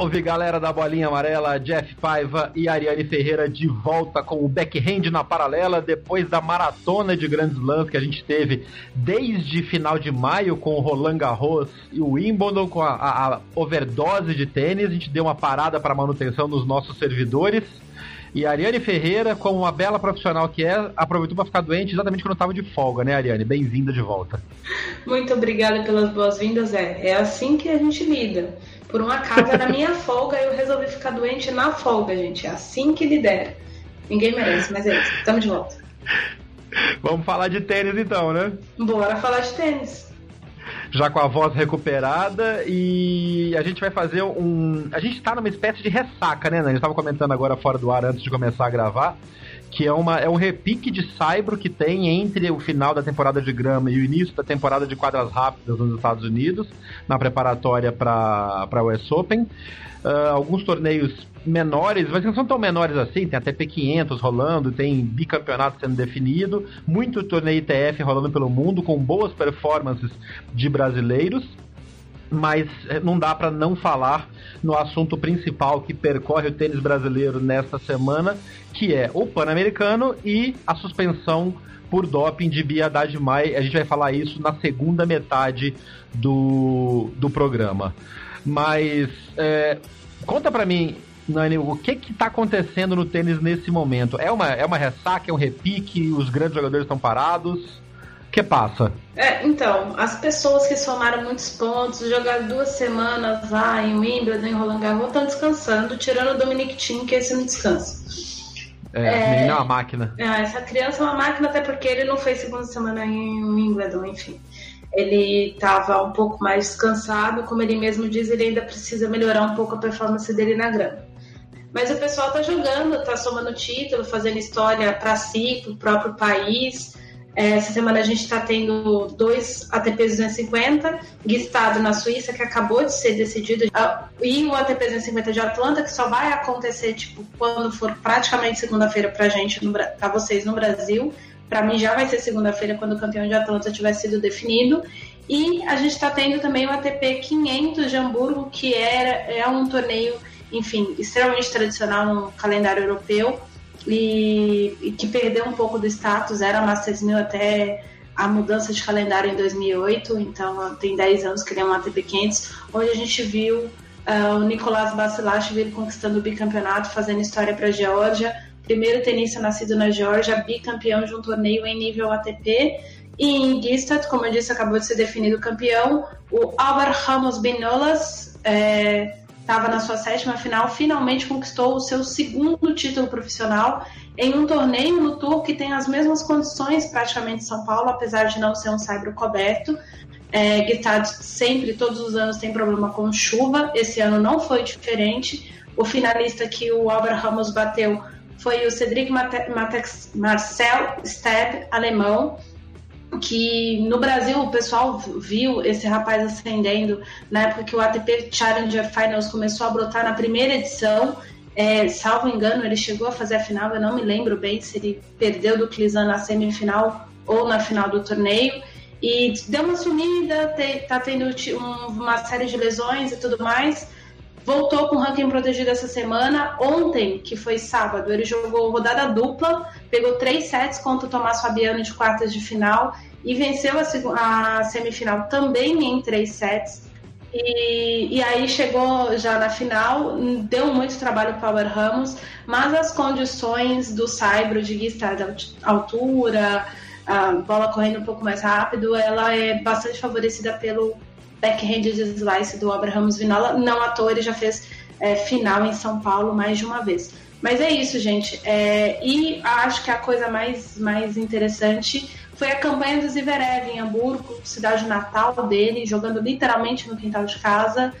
Salve galera da Bolinha Amarela, Jeff Paiva e Ariane Ferreira de volta com o backhand na paralela depois da maratona de grandes lãs que a gente teve desde final de maio com o Roland Garros e o Wimbledon com a, a, a overdose de tênis. A gente deu uma parada para manutenção nos nossos servidores. E a Ariane Ferreira, como uma bela profissional que é, aproveitou para ficar doente exatamente quando estava de folga, né, Ariane? Bem-vinda de volta. Muito obrigada pelas boas-vindas, é. É assim que a gente lida. Por um acaso era minha folga e eu resolvi ficar doente na folga, gente. É assim que lidera. Ninguém merece, mas é isso. Tamo de volta. Vamos falar de tênis então, né? Bora falar de tênis. Já com a voz recuperada e a gente vai fazer um. A gente tá numa espécie de ressaca, né? A gente tava comentando agora fora do ar antes de começar a gravar que é, uma, é um repique de Saibro que tem entre o final da temporada de grama e o início da temporada de quadras rápidas nos Estados Unidos, na preparatória para a US Open. Uh, alguns torneios menores, mas não são tão menores assim, tem até P500 rolando, tem bicampeonato sendo definido, muito torneio ITF rolando pelo mundo, com boas performances de brasileiros mas eh, não dá para não falar no assunto principal que percorre o tênis brasileiro nesta semana, que é o Pan-Americano e a suspensão por doping de Bia Haddad Mai. A gente vai falar isso na segunda metade do, do programa. Mas é, conta para mim, Nani, o que que tá acontecendo no tênis nesse momento? É uma, é uma ressaca, é um repique, os grandes jogadores estão parados? Que passa? É, então, as pessoas que somaram muitos pontos, jogaram duas semanas lá em Wimbledon, em Roland Garros, estão descansando, tirando o Dominic Thiem, que esse não descansa. É, é, menino é uma máquina. É, essa criança é uma máquina, até porque ele não fez segunda semana em Wimbledon, enfim. Ele estava um pouco mais descansado, como ele mesmo diz, ele ainda precisa melhorar um pouco a performance dele na grama. Mas o pessoal tá jogando, tá somando título, fazendo história para si, pro próprio país. É, essa semana a gente está tendo dois ATPs 250, Gustavo na Suíça, que acabou de ser decidido, ah, e o ATP 250 de Atlanta, que só vai acontecer tipo quando for praticamente segunda-feira para gente, para vocês no Brasil. Para mim já vai ser segunda-feira quando o campeão de Atlanta tiver sido definido. E a gente está tendo também o ATP 500 de Hamburgo, que era, é um torneio, enfim, extremamente tradicional no calendário europeu e, e, que perdeu um pouco do status, era Masters 1000 até a mudança de calendário em 2008, então tem 10 anos que ele é um ATP 500, onde a gente viu uh, o Nicolás Basilashvili conquistando o bicampeonato, fazendo história para a Geórgia, primeiro tenista nascido na Geórgia, bicampeão de um torneio em nível ATP, e em Gstaad, como eu disse, acabou de ser definido campeão, o Álvaro Ramos Benolas, é, estava na sua sétima final, finalmente conquistou o seu segundo título profissional em um torneio no Tour que tem as mesmas condições praticamente São Paulo, apesar de não ser um saibro coberto. É, Guitard sempre, todos os anos, tem problema com chuva. Esse ano não foi diferente. O finalista que o Albert Ramos bateu foi o Cedric Marcel Steb, alemão que no Brasil o pessoal viu esse rapaz ascendendo na época que o ATP Challenger Finals começou a brotar na primeira edição. É, salvo engano, ele chegou a fazer a final, eu não me lembro bem se ele perdeu do Clizan na semifinal ou na final do torneio. E deu uma sumida, tá tendo uma série de lesões e tudo mais. Voltou com o ranking protegido essa semana. Ontem, que foi sábado, ele jogou rodada dupla, pegou três sets contra o Tomás Fabiano de quartas de final e venceu a, a semifinal também em três sets. E, e, aí chegou já na final, deu muito trabalho para o Power Ramos, mas as condições do Saibro de estar de altura, a bola correndo um pouco mais rápido, ela é bastante favorecida pelo backhand de slice do Abraham Vinola. Não à toa, ele já fez é, final em São Paulo mais de uma vez. Mas é isso, gente. É, e acho que a coisa mais, mais interessante foi a campanha do Zverev em Hamburgo, cidade natal dele, jogando literalmente no quintal de casa.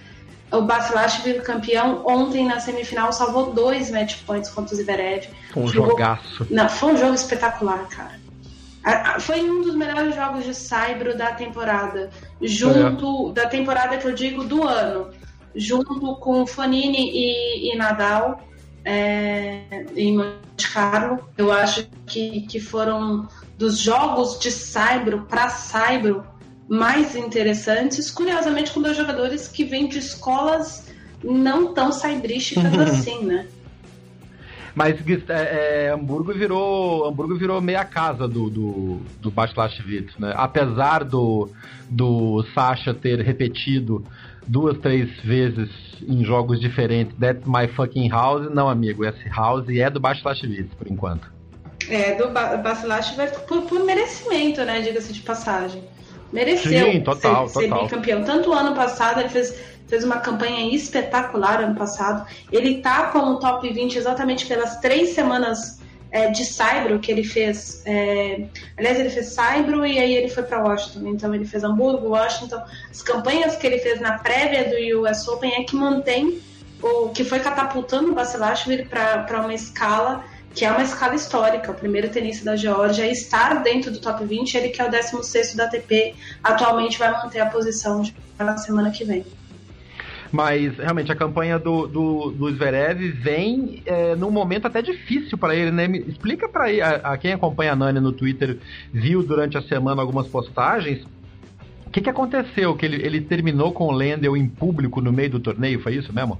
O Basilashvili campeão ontem na semifinal salvou dois match points contra o Zverev. Foi um Jogou... jogaço. Não, foi um jogo espetacular, cara. Foi um dos melhores jogos de Saibro da temporada. Junto, é. da temporada que eu digo, do ano. Junto com Fanini e, e Nadal é, em Monte Carlo. Eu acho que, que foram dos jogos de Saibro para Saibro mais interessantes, curiosamente com dois jogadores que vêm de escolas não tão saibrísticas assim, né? Mas é, é, Hamburgo virou Hamburgo virou meia casa do do, do Basilashvili, né? Apesar do do Sasha ter repetido duas, três vezes em jogos diferentes That's My Fucking House, não, amigo, esse House é do Basilashvili, por enquanto. É, do Basilashvili por, por merecimento, né, diga-se de passagem mereceu Sim, total, ser, total. ser bicampeão. Tanto ano passado, ele fez, fez uma campanha espetacular ano passado. Ele tá como top 20 exatamente pelas três semanas é, de Saibro que ele fez. É, aliás, ele fez Saibro e aí ele foi para Washington. Então ele fez Hamburgo, Washington. As campanhas que ele fez na prévia do US Open é que mantém o que foi catapultando o Basilashvili para uma escala que é uma escala histórica. O primeiro tenista da Geórgia estar dentro do top 20, ele que é o 16 da ATP, atualmente vai manter a posição na semana que vem. Mas realmente a campanha do, do, do Zverev vem é, num momento até difícil para ele, né? explica para a, a, quem acompanha a Nani no Twitter, viu durante a semana algumas postagens. O que, que aconteceu? Que ele, ele terminou com o Lendl em público no meio do torneio, foi isso mesmo?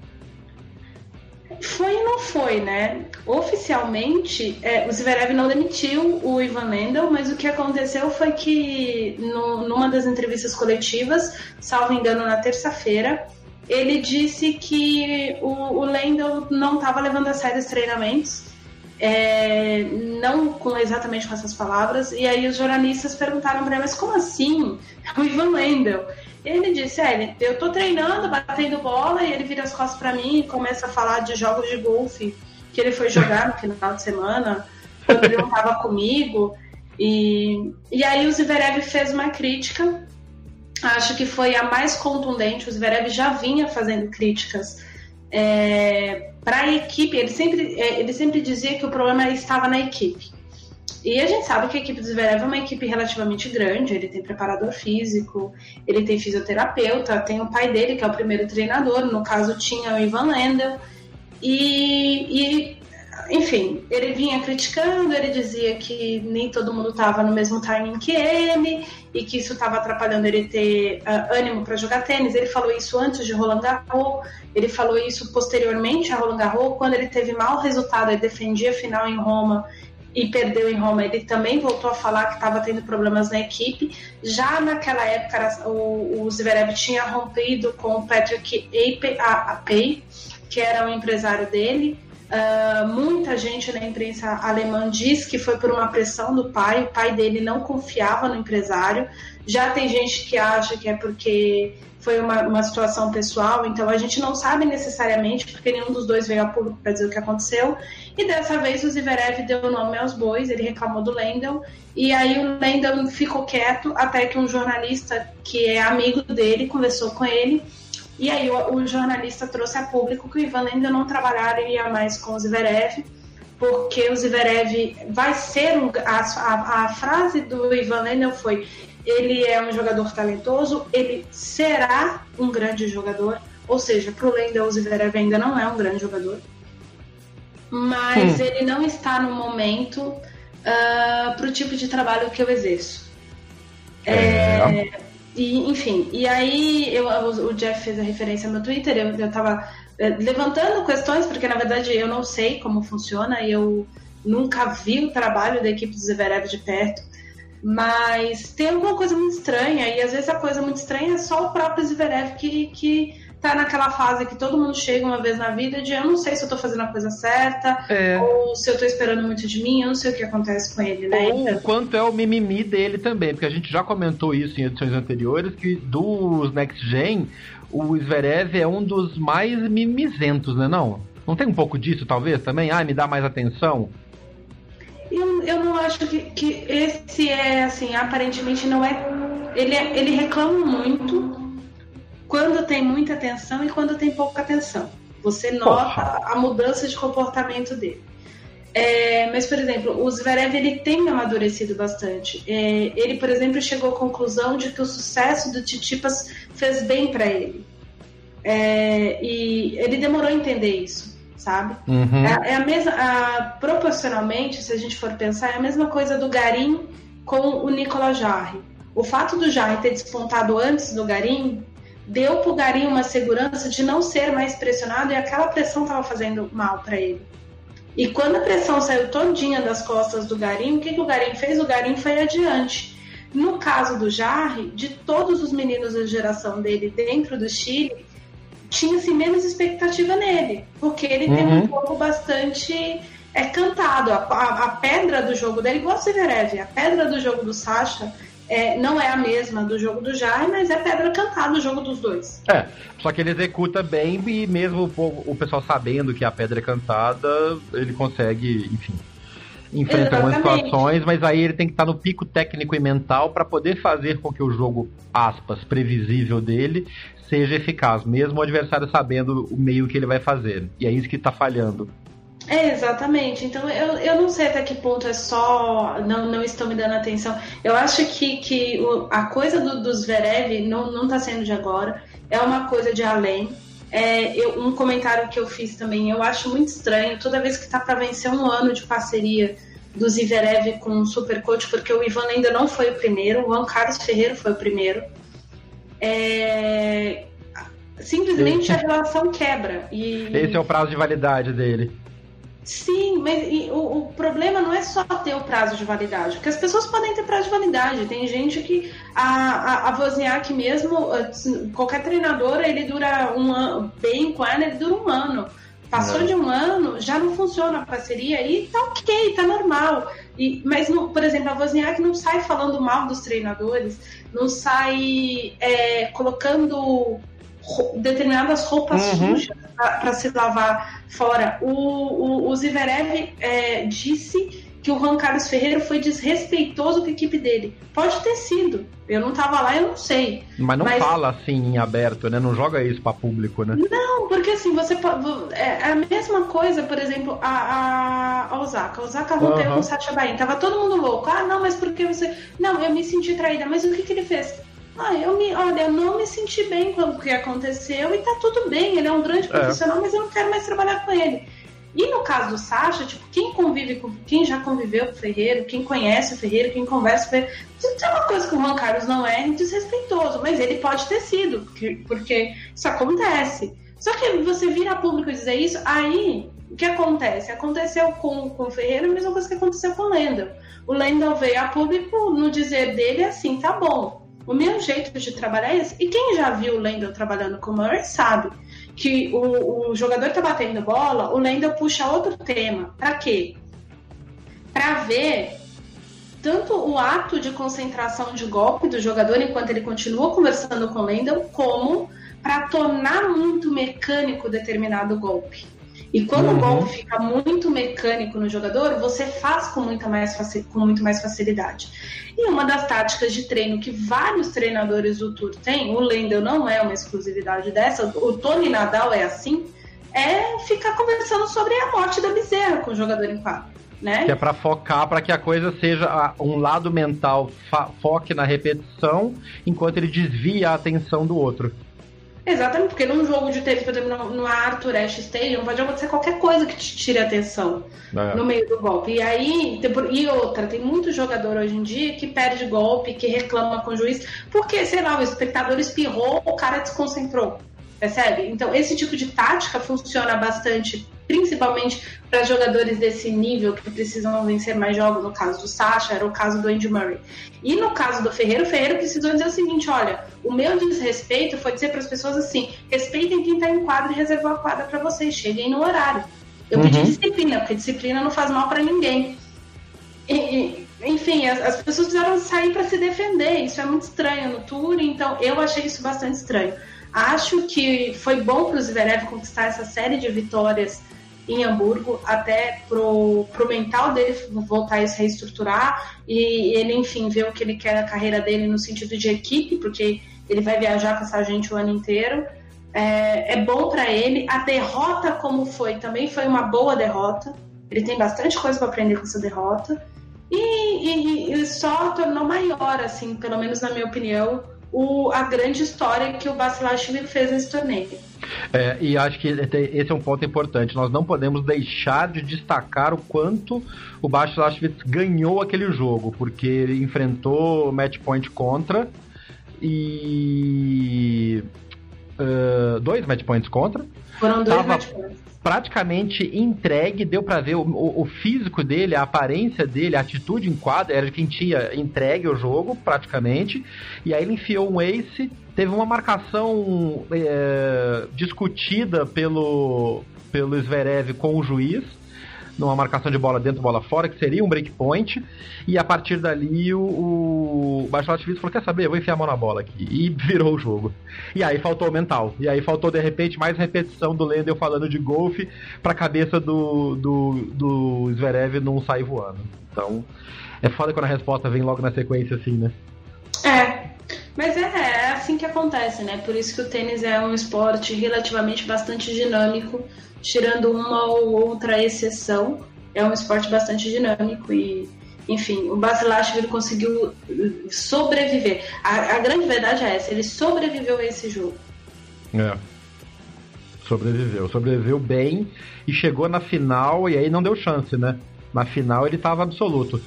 Foi e não foi, né? Oficialmente, é, o Zverev não demitiu o Ivan Lendl, mas o que aconteceu foi que no, numa das entrevistas coletivas, salvo engano na terça-feira, ele disse que o, o Lendl não estava levando a sério os treinamentos, é, não com exatamente com essas palavras, e aí os jornalistas perguntaram para ele, mas como assim? O Ivan Lendl ele disse, é, eu tô treinando, batendo bola, e ele vira as costas para mim e começa a falar de jogos de golfe que ele foi jogar no final de semana, quando ele não tava comigo. E, e aí o Zverev fez uma crítica, acho que foi a mais contundente, o Zverev já vinha fazendo críticas é, para a equipe, ele sempre, é, ele sempre dizia que o problema estava na equipe. E a gente sabe que a equipe do Zverev é uma equipe relativamente grande, ele tem preparador físico, ele tem fisioterapeuta, tem o pai dele, que é o primeiro treinador, no caso tinha o Ivan Lendl, e, e enfim, ele vinha criticando, ele dizia que nem todo mundo estava no mesmo timing que ele e que isso estava atrapalhando ele ter uh, ânimo para jogar tênis. Ele falou isso antes de Roland Garros, ele falou isso posteriormente a Roland Garros, quando ele teve mau resultado, ele defendia a final em Roma e perdeu em Roma, ele também voltou a falar que estava tendo problemas na equipe. Já naquela época, o, o Zverev tinha rompido com o Patrick Apey, que era o empresário dele. Uh, muita gente na imprensa alemã diz que foi por uma pressão do pai, o pai dele não confiava no empresário. Já tem gente que acha que é porque foi uma, uma situação pessoal, então a gente não sabe necessariamente, porque nenhum dos dois veio a público para dizer o que aconteceu. E dessa vez o Zverev deu nome aos bois, ele reclamou do Lendl, e aí o Lendl ficou quieto até que um jornalista que é amigo dele conversou com ele. E aí o, o jornalista trouxe a público que o Ivan Lendl não trabalharia mais com o Zverev, porque o Zverev vai ser um, a, a, a, frase do Ivan Lendl foi ele é um jogador talentoso, ele será um grande jogador, ou seja, para o Lendl o Zverev ainda não é um grande jogador, mas hum. ele não está no momento uh, ah, para o tipo de trabalho que eu exerço. É... É, e, enfim, e aí eu, o Jeff fez a referência no Twitter, eu, eu tava é, levantando questões, porque na verdade eu não sei como funciona, eu nunca vi o trabalho da equipe do Zverev de perto. Mas tem alguma coisa muito estranha, e às vezes a coisa muito estranha é só o próprio Zverev que, que tá naquela fase que todo mundo chega uma vez na vida de eu não sei se eu tô fazendo a coisa certa, é. ou se eu tô esperando muito de mim, eu não sei o que acontece com ele, né? Ou então... quanto é o mimimi dele também, porque a gente já comentou isso em edições anteriores, que dos Next Gen, o Zverev é um dos mais mimizentos, né não? Não tem um pouco disso, talvez, também? Ah, me dá mais atenção? Eu, eu não acho que, que esse é, assim, aparentemente não é... Ele, é, ele reclama muito quando tem muita atenção e quando tem pouca atenção. Você nota a mudança de comportamento dele. É, mas, por exemplo, o Zverev ele tem amadurecido bastante. É, ele, por exemplo, chegou à conclusão de que o sucesso do Titipas fez bem para ele. É, e ele demorou a entender isso, sabe? Uhum. É, é, a mesma, a, proporcionalmente, se a gente for pensar, é a mesma coisa do Garim com o Nicolas Jarre. O fato do Jarre ter despontado antes do Garim deu pro Garim uma segurança de não ser mais pressionado e aquela pressão estava fazendo mal para ele. E quando a pressão saiu todinha das costas do Garim, o que, que o Garim fez? O Garim foi adiante. No caso do Jarre, de todos os meninos da geração dele dentro do Chile, tinha-se menos expectativa nele, porque ele uhum. tem um jogo bastante é cantado. A, a, a, pedra do jogo dele, igual o Severev, a pedra do jogo do Sasha é, não é a mesma do jogo do Jai, mas é pedra cantada do jogo dos dois. É, só que ele executa bem e mesmo o, o pessoal sabendo que a pedra é cantada, ele consegue, enfim, enfrentar algumas situações, mas aí ele tem que estar no pico técnico e mental para poder fazer com que o jogo, aspas, previsível dele seja eficaz, mesmo o adversário sabendo o meio que ele vai fazer. E é isso que está falhando. É, exatamente. Então eu, eu não sei até que ponto é só não, não estão me dando atenção. Eu acho que, que o, a coisa do, dos Verev não, não tá sendo de agora, é uma coisa de além. É, eu, um comentário que eu fiz também, eu acho muito estranho, toda vez que tá para vencer um ano de parceria do Ziverev com o Supercoach, porque o Ivan ainda não foi o primeiro, o Juan Carlos Ferreira foi o primeiro. É, simplesmente a relação quebra. E... Esse é o prazo de validade dele. Sim, mas o, o, problema não é só ter o prazo de validade, porque as pessoas podem ter prazo de validade. Tem gente que a, a, a Wozniak mesmo, qualquer treinador, ele dura um ano, bem com ela, ele dura um ano. Passou é. de um ano, já não funciona a parceria e tá ok, tá normal. E, mas, por exemplo, a Wozniak não sai falando mal dos treinadores, não sai é, colocando determinadas roupas uhum. sujas para se lavar fora. O, o, o Ziverev é, disse que o Juan Carlos Ferreira foi desrespeitoso com a equipe dele. Pode ter sido. Eu não tava lá, eu não sei. Mas não Mas... fala assim em aberto, né? Não joga isso para público, né? Não, porque assim, você pode. É, é a mesma coisa, por exemplo, a, a, a Osaka. A Osaka rompeu uhum. com o Sacha Bain. Tava todo mundo louco. Ah, não, mas por que você. Não, eu me senti traída. Mas o que, que ele fez? Ah, eu me, olha, eu não me senti bem com o que aconteceu e tá tudo bem. Ele é um grande é. profissional, é. mas eu não quero mais trabalhar com ele. E no caso do Sasha, tipo, quem convive com, quem já conviveu com o Ferreiro, quem conhece o Ferreiro, quem conversa com o Ferreiro, tem uma coisa que o Juan Carlos não é desrespeitoso, mas ele pode ter sido, porque, porque isso acontece. Só que você vira público dizer isso, aí o que acontece? Aconteceu com, com o Ferreira a mesma coisa que aconteceu com o Lendl. O Lendl veio a público no dizer dele assim, tá bom, o meu jeito de trabalhar é esse. E quem já viu o Lendl trabalhando com o Murray sabe que o, o jogador está batendo bola, o Lendl puxa outro tema. Para quê? Para ver tanto o ato de concentração de golpe do jogador enquanto ele continua conversando com o Lendl, como para tornar muito mecânico determinado golpe. E quando uhum. o golpe fica muito mecânico no jogador, você faz com, muita mais com muito mais facilidade. E uma das táticas de treino que vários treinadores do Tour têm, o Lendl não é uma exclusividade dessa, o Tony Nadal é assim, é ficar conversando sobre a morte da bezerra com o jogador em quadro. Né? Que é para focar, para que a coisa seja um lado mental foque na repetição, enquanto ele desvia a atenção do outro. Exatamente, porque num jogo de tênis, por exemplo, no, no Arthur Ashe Stadium, pode acontecer qualquer coisa que te tire a atenção é. no meio do golpe. E aí, e outra, tem muito jogador hoje em dia que perde golpe, que reclama com o juiz, porque, sei lá, o espectador espirrou, o cara desconcentrou. Percebe? Então, esse tipo de tática funciona bastante principalmente para jogadores desse nível que precisam vencer mais jogos. No caso do Sasha, era o caso do Andy Murray. E no caso do Ferreira, o Ferreira precisou dizer o seguinte: olha, o meu desrespeito foi dizer para as pessoas assim: respeitem quem está em quadra e reservou a quadra para vocês, cheguem no horário. Eu uhum. pedi disciplina, porque disciplina não faz mal para ninguém. E, enfim, as, as, pessoas precisaram sair para se defender. Isso é muito estranho no tour, então eu achei isso bastante estranho. Acho que foi bom para o Zverev conquistar essa série de vitórias em Hamburgo, até pro, pro mental dele voltar a se reestruturar e ele, enfim, ver o que ele quer na carreira dele no sentido de equipe, porque ele vai viajar com essa gente o ano inteiro. É, é bom para ele. A derrota, como foi, também foi uma boa derrota. Ele tem bastante coisa para aprender com essa derrota. E, e, e, só tornou maior, assim, pelo menos na minha opinião, o, a grande história que o Basilashvili fez nesse torneio. É, e acho que esse é um ponto importante. Nós não podemos deixar de destacar o quanto o Basilashvili ganhou aquele jogo, porque ele enfrentou match point contra e uh, dois match points contra. Foram dois Tava match points praticamente entregue, deu para ver o, o, físico dele, a aparência dele, a atitude em quadra, era de quem tinha entregue o jogo, praticamente. E aí ele enfiou um ace, teve uma marcação é, discutida pelo, pelo Zverev com o juiz numa marcação de bola dentro, bola fora, que seria um breakpoint, e a partir dali o, o Baixote falou, quer saber, eu vou enfiar a mão na bola aqui, e virou o jogo. E aí faltou o mental, e aí faltou de repente mais repetição do Lendel falando de golfe pra cabeça do, do, do Zverev não sair voando. Então, é foda quando a resposta vem logo na sequência assim, né? É, mas é, é, assim que acontece, né? Por isso que o tênis é um esporte relativamente bastante dinâmico tirando uma ou outra exceção, é um esporte bastante dinâmico e, enfim, o Basilashvili conseguiu sobreviver. A, a, grande verdade é essa, ele sobreviveu a esse jogo. É. Sobreviveu, sobreviveu bem e chegou na final e aí não deu chance, né? Na final ele estava absoluto.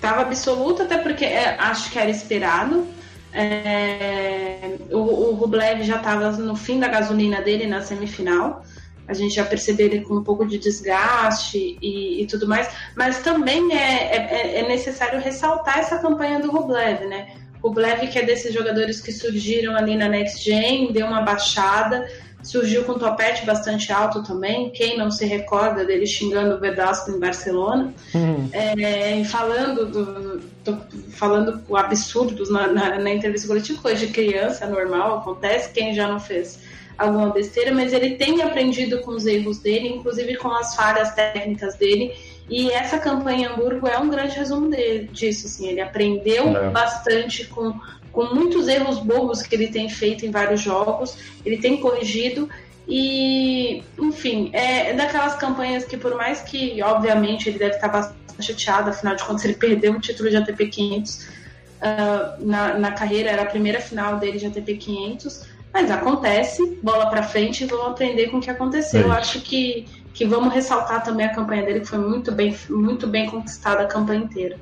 Tava absoluto, até porque é, acho que era esperado. É, o, o Rublev já estava no fim da gasolina dele na semifinal a gente já percebeu ele com um pouco de desgaste e, e tudo mais, mas também é, é, é, necessário ressaltar essa campanha do Rublev, né? Rublev, que é desses jogadores que surgiram ali na Next Gen, deu uma baixada, surgiu com um topete bastante alto também. Quem não se recorda dele xingando o Verdasco em Barcelona, uhum. é, falando do, do, falando absurdos na, na, na entrevista coletiva, coisa de criança, normal, acontece. Quem já não fez? Alguma besteira, mas ele tem aprendido com os erros dele, inclusive com as falhas técnicas dele. E essa campanha em Hamburgo é um grande resumo dele, disso. Assim, ele aprendeu é. bastante com, com muitos erros bobos que ele tem feito em vários jogos, ele tem corrigido. E, enfim, é daquelas campanhas que, por mais que, obviamente, ele deve estar bastante chateado, afinal de contas, ele perdeu o título de ATP 500 uh, na, na carreira, era a primeira final dele de ATP 500 mas acontece, bola para frente e vamos aprender com o que aconteceu. É Eu acho que, que vamos ressaltar também a campanha dele, que foi muito bem, muito bem conquistada a campanha inteira.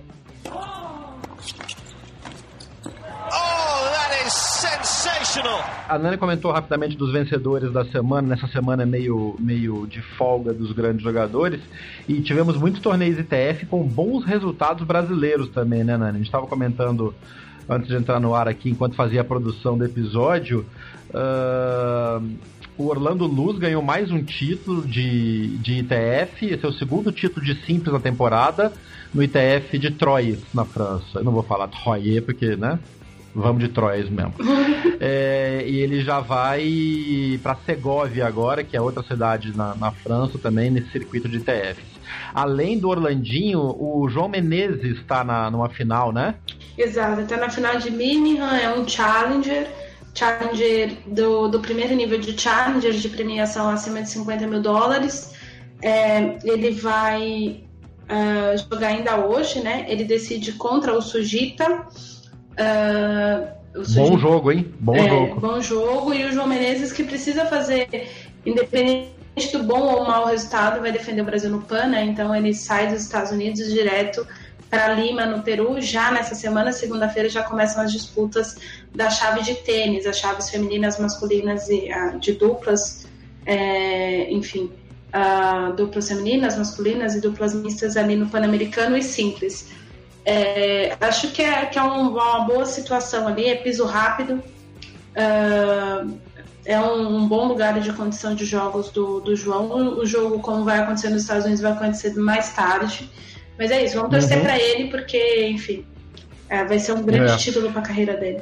A Nani comentou rapidamente dos vencedores da semana, nessa semana meio, meio de folga dos grandes jogadores, e tivemos muitos torneios ITF com bons resultados brasileiros também, né, Nani? A gente estava comentando antes de entrar no ar aqui, enquanto fazia a produção do episódio, uh, o Orlando Luz ganhou mais um título de, de ITF, esse é o segundo título de simples na temporada, no ITF de Troyes, na França. Eu não vou falar Troyes, porque, né? Vamos de Troyes mesmo. é, e ele já vai para Segóvia agora, que é outra cidade na, na França também, nesse circuito de ITFs. Além do Orlandinho, o João Menezes está numa final, né? Exato, está na final de Birmingham, é um Challenger. Challenger do, do primeiro nível de Challenger de premiação acima de 50 mil dólares. É, ele vai uh, jogar ainda hoje, né? Ele decide contra o Sujita. Uh, o Sujita bom jogo, hein? Bom é, jogo. Bom jogo. E o João Menezes que precisa fazer, independente do bom ou mau resultado, vai defender o Brasil no PAN, né? Então ele sai dos Estados Unidos direto para Lima, no Peru. Já nessa semana, segunda-feira, já começam as disputas da chave de tênis, as chaves femininas, masculinas e uh, de duplas, é, enfim. uh, duplas femininas, masculinas e duplas mistas ali no Pan-Americano e simples. É, acho que é, que é um, uma boa situação ali, é piso rápido, uh, é um, um, bom lugar de condição de jogos do, do João. O jogo, como vai acontecer nos Estados Unidos, vai acontecer mais tarde. Mas é isso, vamos torcer uhum. para ele, porque, enfim, é, vai ser um grande é. título para a carreira dele.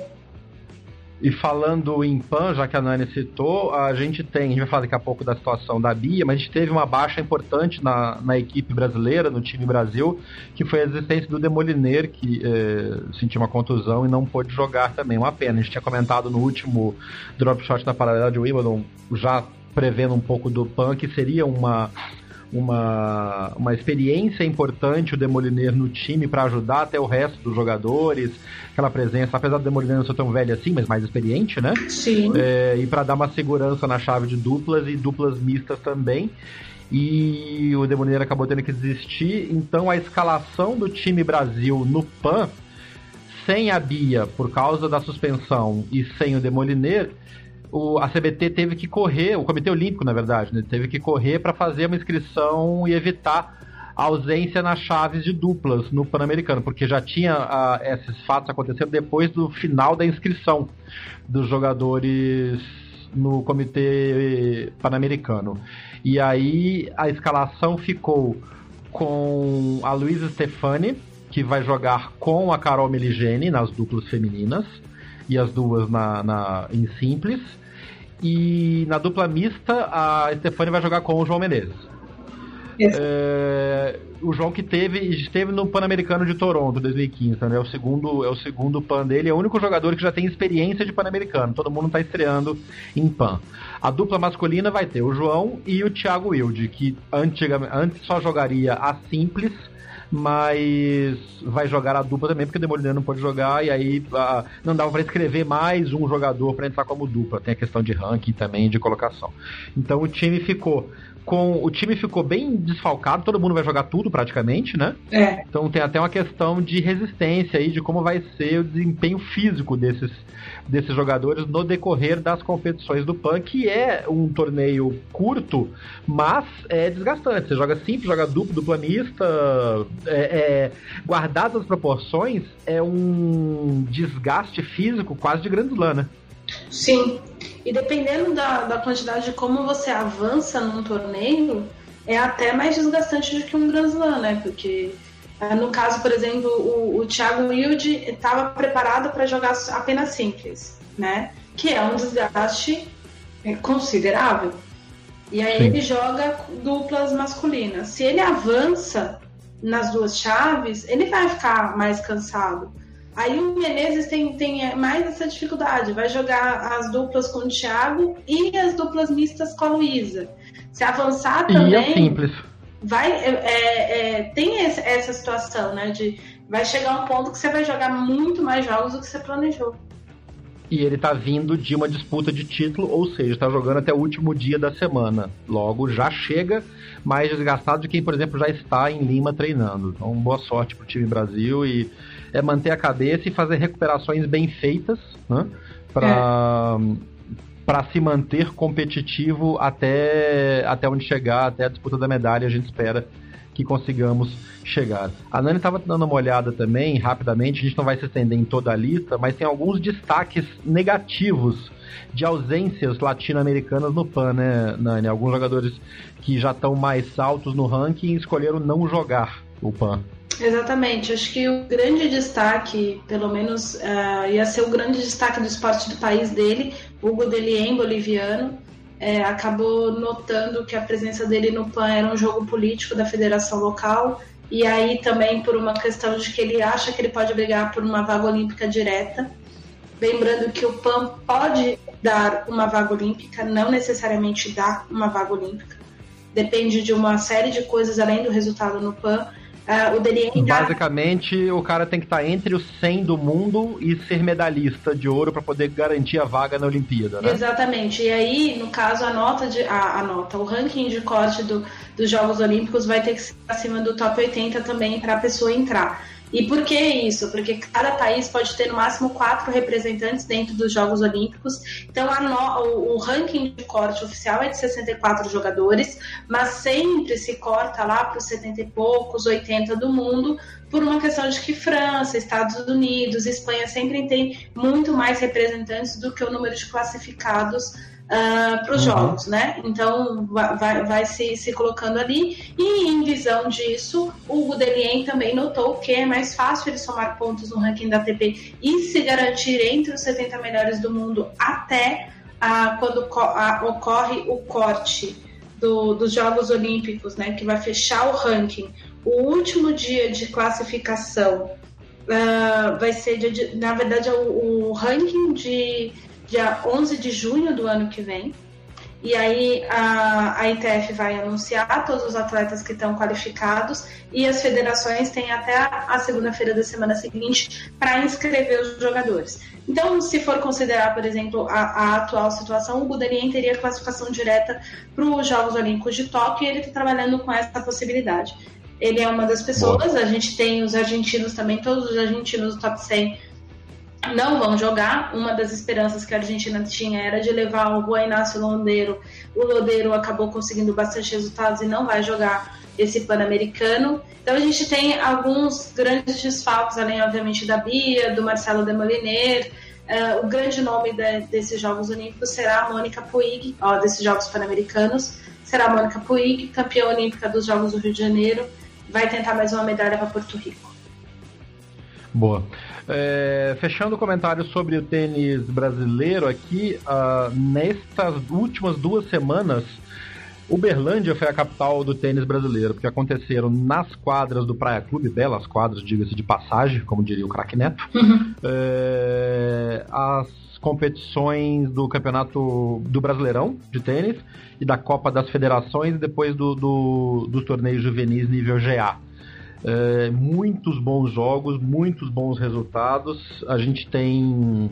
E falando em PAN, já que a Nani citou, a gente tem, a gente vai falar daqui a pouco da situação da Bia, mas a gente teve uma baixa importante na, na equipe brasileira, no time Brasil, que foi a existência do Demoliner, que é, sentiu uma contusão e não pôde jogar também. Uma pena, a gente tinha comentado no último drop shot na paralela de Wimbledon, já prevendo um pouco do PAN, que seria uma uma, uma experiência importante o Demoliner no time para ajudar até o resto dos jogadores, aquela presença, apesar do Demoliner não ser tão velho assim, mas mais experiente, né? Sim. É, e para dar uma segurança na chave de duplas e duplas mistas também. E o Demoliner acabou tendo que desistir, então a escalação do time Brasil no PAN, sem a Bia por causa da suspensão e sem o Demoliner, o, a CBT teve que correr, o Comitê Olímpico, na verdade, né, teve que correr para fazer uma inscrição e evitar a ausência nas chaves de duplas no Pan-Americano, porque já tinha a, esses fatos acontecendo depois do final da inscrição dos jogadores no Comitê Pan-Americano. E aí a escalação ficou com a Luísa Stefani, que vai jogar com a Carol Meligeni nas duplas femininas e as duas na, na, em simples. E na dupla mista, a Stefani vai jogar com o João Menezes. É, o João que teve esteve no Pan-Americano de Toronto 2015, né? É o segundo é o segundo Pan dele, é o único jogador que já tem experiência de Pan-Americano. Todo mundo está estreando em Pan. A dupla masculina vai ter o João e o Thiago Wilde, que antigamente, antes só jogaria a simples mas vai jogar a dupla também, porque o Demoliner não pode jogar, e aí uh, não dava para escrever mais um jogador para entrar como dupla. Tem a questão de ranking também, de colocação. Então o time ficou com o time ficou bem desfalcado, todo mundo vai jogar tudo praticamente, né? É. Então tem até uma questão de resistência aí, de como vai ser o desempenho físico desses, desses jogadores no decorrer das competições do PAN, que é um torneio curto, mas é desgastante. Você joga simples, joga duplo, dupla mista, é, é, guardadas as proporções, é um desgaste físico quase de grande lã, né? Sim. E dependendo da, da quantidade de como você avança num torneio, é até mais desgastante do que um Grand Slam, né? Porque eh, no caso, por exemplo, o, o Thiago Wilde estava preparado para jogar apenas simples, né? Que é um desgaste eh, considerável. E aí Sim. ele joga duplas masculinas. Se ele avança nas duas chaves, ele vai ficar mais cansado. Aí o Menezes tem, tem mais essa dificuldade, vai jogar as duplas com o Thiago e as duplas mistas com a Luísa. Se avançar também. E é simples. Vai, é, é, é tem essa situação, né? De vai chegar um ponto que você vai jogar muito mais jogos do que você planejou. E ele tá vindo de uma disputa de título, ou seja, tá jogando até o último dia da semana. Logo, já chega mais desgastado de quem, por exemplo, já está em Lima treinando. Então, boa sorte pro time Brasil e é manter a cabeça e fazer recuperações bem feitas, né? Para é. para se manter competitivo até até onde chegar, até a disputa da medalha, a gente espera que consigamos chegar. A Nani estava dando uma olhada também, rapidamente, a gente não vai se estender em toda a lista, mas tem alguns destaques negativos de ausências latino-americanas no PAN, né, Nani? Alguns jogadores que já estão mais altos no ranking escolheram não jogar o PAN. Exatamente. Acho que o grande destaque, pelo menos, uh, ia ser o grande destaque do esporte do país dele, Hugo Delien, boliviano, é, acabou notando que a presença dele no PAN era um jogo político da federação local, e aí também por uma questão de que ele acha que ele pode brigar por uma vaga olímpica direta. Lembrando que o PAN pode dar uma vaga olímpica, não necessariamente dar uma vaga olímpica. Depende de uma série de coisas além do resultado no PAN. Uh, o Delien Basicamente, o cara tem que estar tá entre os 100 do mundo e ser medalhista de ouro para poder garantir a vaga na Olimpíada, né? Exatamente. E aí, no caso, a nota de a, a nota, o ranking de corte do, dos Jogos Olímpicos vai ter que ser acima do top 80 também para a pessoa entrar. E por que isso? Porque cada país pode ter no máximo quatro representantes dentro dos Jogos Olímpicos. Então, no, o, o, ranking de corte oficial é de 64 jogadores, mas sempre se corta lá para os 70 e poucos, 80 do mundo, por uma questão de que França, Estados Unidos, Espanha sempre tem muito mais representantes do que o número de classificados uh, ah, para os uhum. jogos, né? Então vai, vai se, se colocando ali. E em visão disso, o Gudelian também notou que é mais fácil ele somar pontos no ranking da ATP e se garantir entre os 70 melhores do mundo até uh, quando uh, ocorre o corte do, dos Jogos Olímpicos, né? Que vai fechar o ranking. O último dia de classificação Uh, vai ser, de, na verdade, é o, o, ranking de dia 11 de junho do ano que vem. E aí a, a ITF vai anunciar todos os atletas que estão qualificados e as federações têm até a, segunda-feira da semana seguinte para inscrever os jogadores. Então, se for considerar, por exemplo, a, a atual situação, o Guderian teria classificação direta para os Jogos Olímpicos de Tóquio e ele está trabalhando com essa possibilidade. Ele é uma das pessoas, a gente tem os argentinos também, todos os argentinos do top 100 não vão jogar. Uma das esperanças que a Argentina tinha era de levar o Juan Inácio Londeiro. O Londeiro acabou conseguindo bastante resultados e não vai jogar esse Pan-Americano. Então a gente tem alguns grandes desfalques, além, obviamente, da Bia, do Marcelo Demoliner. Uh, o grande nome de, desses Jogos Olímpicos será a Mônica Puig, ó, desses Jogos Pan-Americanos. Será a Mônica Puig, campeã olímpica dos Jogos do Rio de Janeiro. Vai tentar mais uma medalha para Porto Rico. Boa. É, fechando o comentário sobre o tênis brasileiro aqui, uh, nestas últimas duas semanas, Uberlândia foi a capital do tênis brasileiro, porque aconteceram nas quadras do Praia Clube, belas quadras, diga-se de passagem, como diria o craque Neto, uhum. é, as competições do campeonato do Brasileirão de tênis e da Copa das Federações e depois do, do, dos torneios juvenis nível GA. É, muitos bons jogos, muitos bons resultados. A gente tem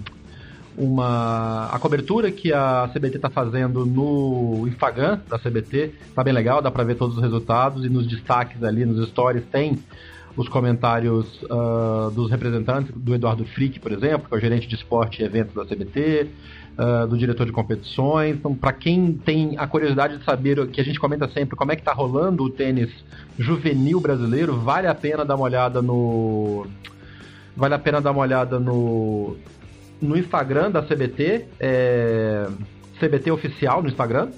uma a cobertura que a CBT está fazendo no Instagram da CBT tá bem legal, dá para ver todos os resultados e nos destaques ali nos stories tem os comentários uh, dos representantes do Eduardo Frick, por exemplo, que é o gerente de esporte e eventos da CBT, uh, do diretor de competições. Então, para quem tem a curiosidade de saber, que a gente comenta sempre, como é que está rolando o tênis juvenil brasileiro, vale a pena dar uma olhada no. Vale a pena dar uma olhada no, no Instagram da CBT, é, CBT Oficial no Instagram,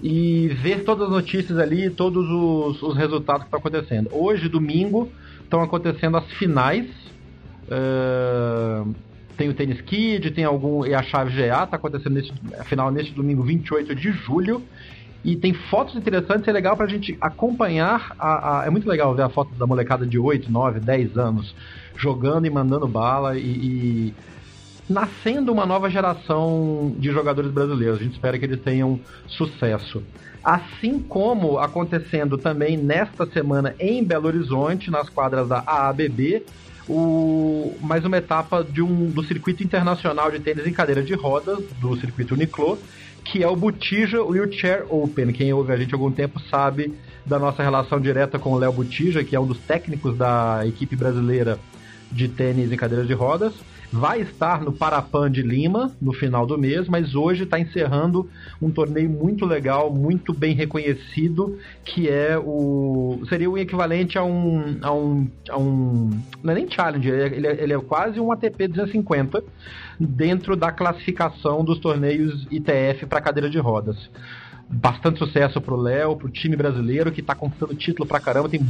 e ver todas as notícias ali, todos os, os resultados que estão acontecendo. Hoje, domingo, estão acontecendo as finais. Uh, tem o Tênis Kid, tem algum. E a chave GA está acontecendo nesse, final neste domingo 28 de julho. E tem fotos interessantes, é legal pra gente acompanhar. A, a, é muito legal ver a foto da molecada de 8, 9, 10 anos jogando e mandando bala e, e nascendo uma nova geração de jogadores brasileiros. A gente espera que eles tenham sucesso. Assim como acontecendo também nesta semana em Belo Horizonte, nas quadras da AABB, o, mais uma etapa de um, do circuito internacional de tênis em cadeira de rodas, do circuito Uniclo, que é o Butija Wheelchair Open. Quem ouve a gente há algum tempo sabe da nossa relação direta com o Léo Butija, que é um dos técnicos da equipe brasileira de tênis em cadeiras de rodas vai estar no Parapan de Lima no final do mês, mas hoje está encerrando um torneio muito legal, muito bem reconhecido, que é o seria o equivalente a um a um, a um não é nem challenge, ele é, ele é quase um ATP 250 dentro da classificação dos torneios ITF para cadeira de rodas bastante sucesso pro Léo, pro time brasileiro que tá conquistando título pra caramba, tem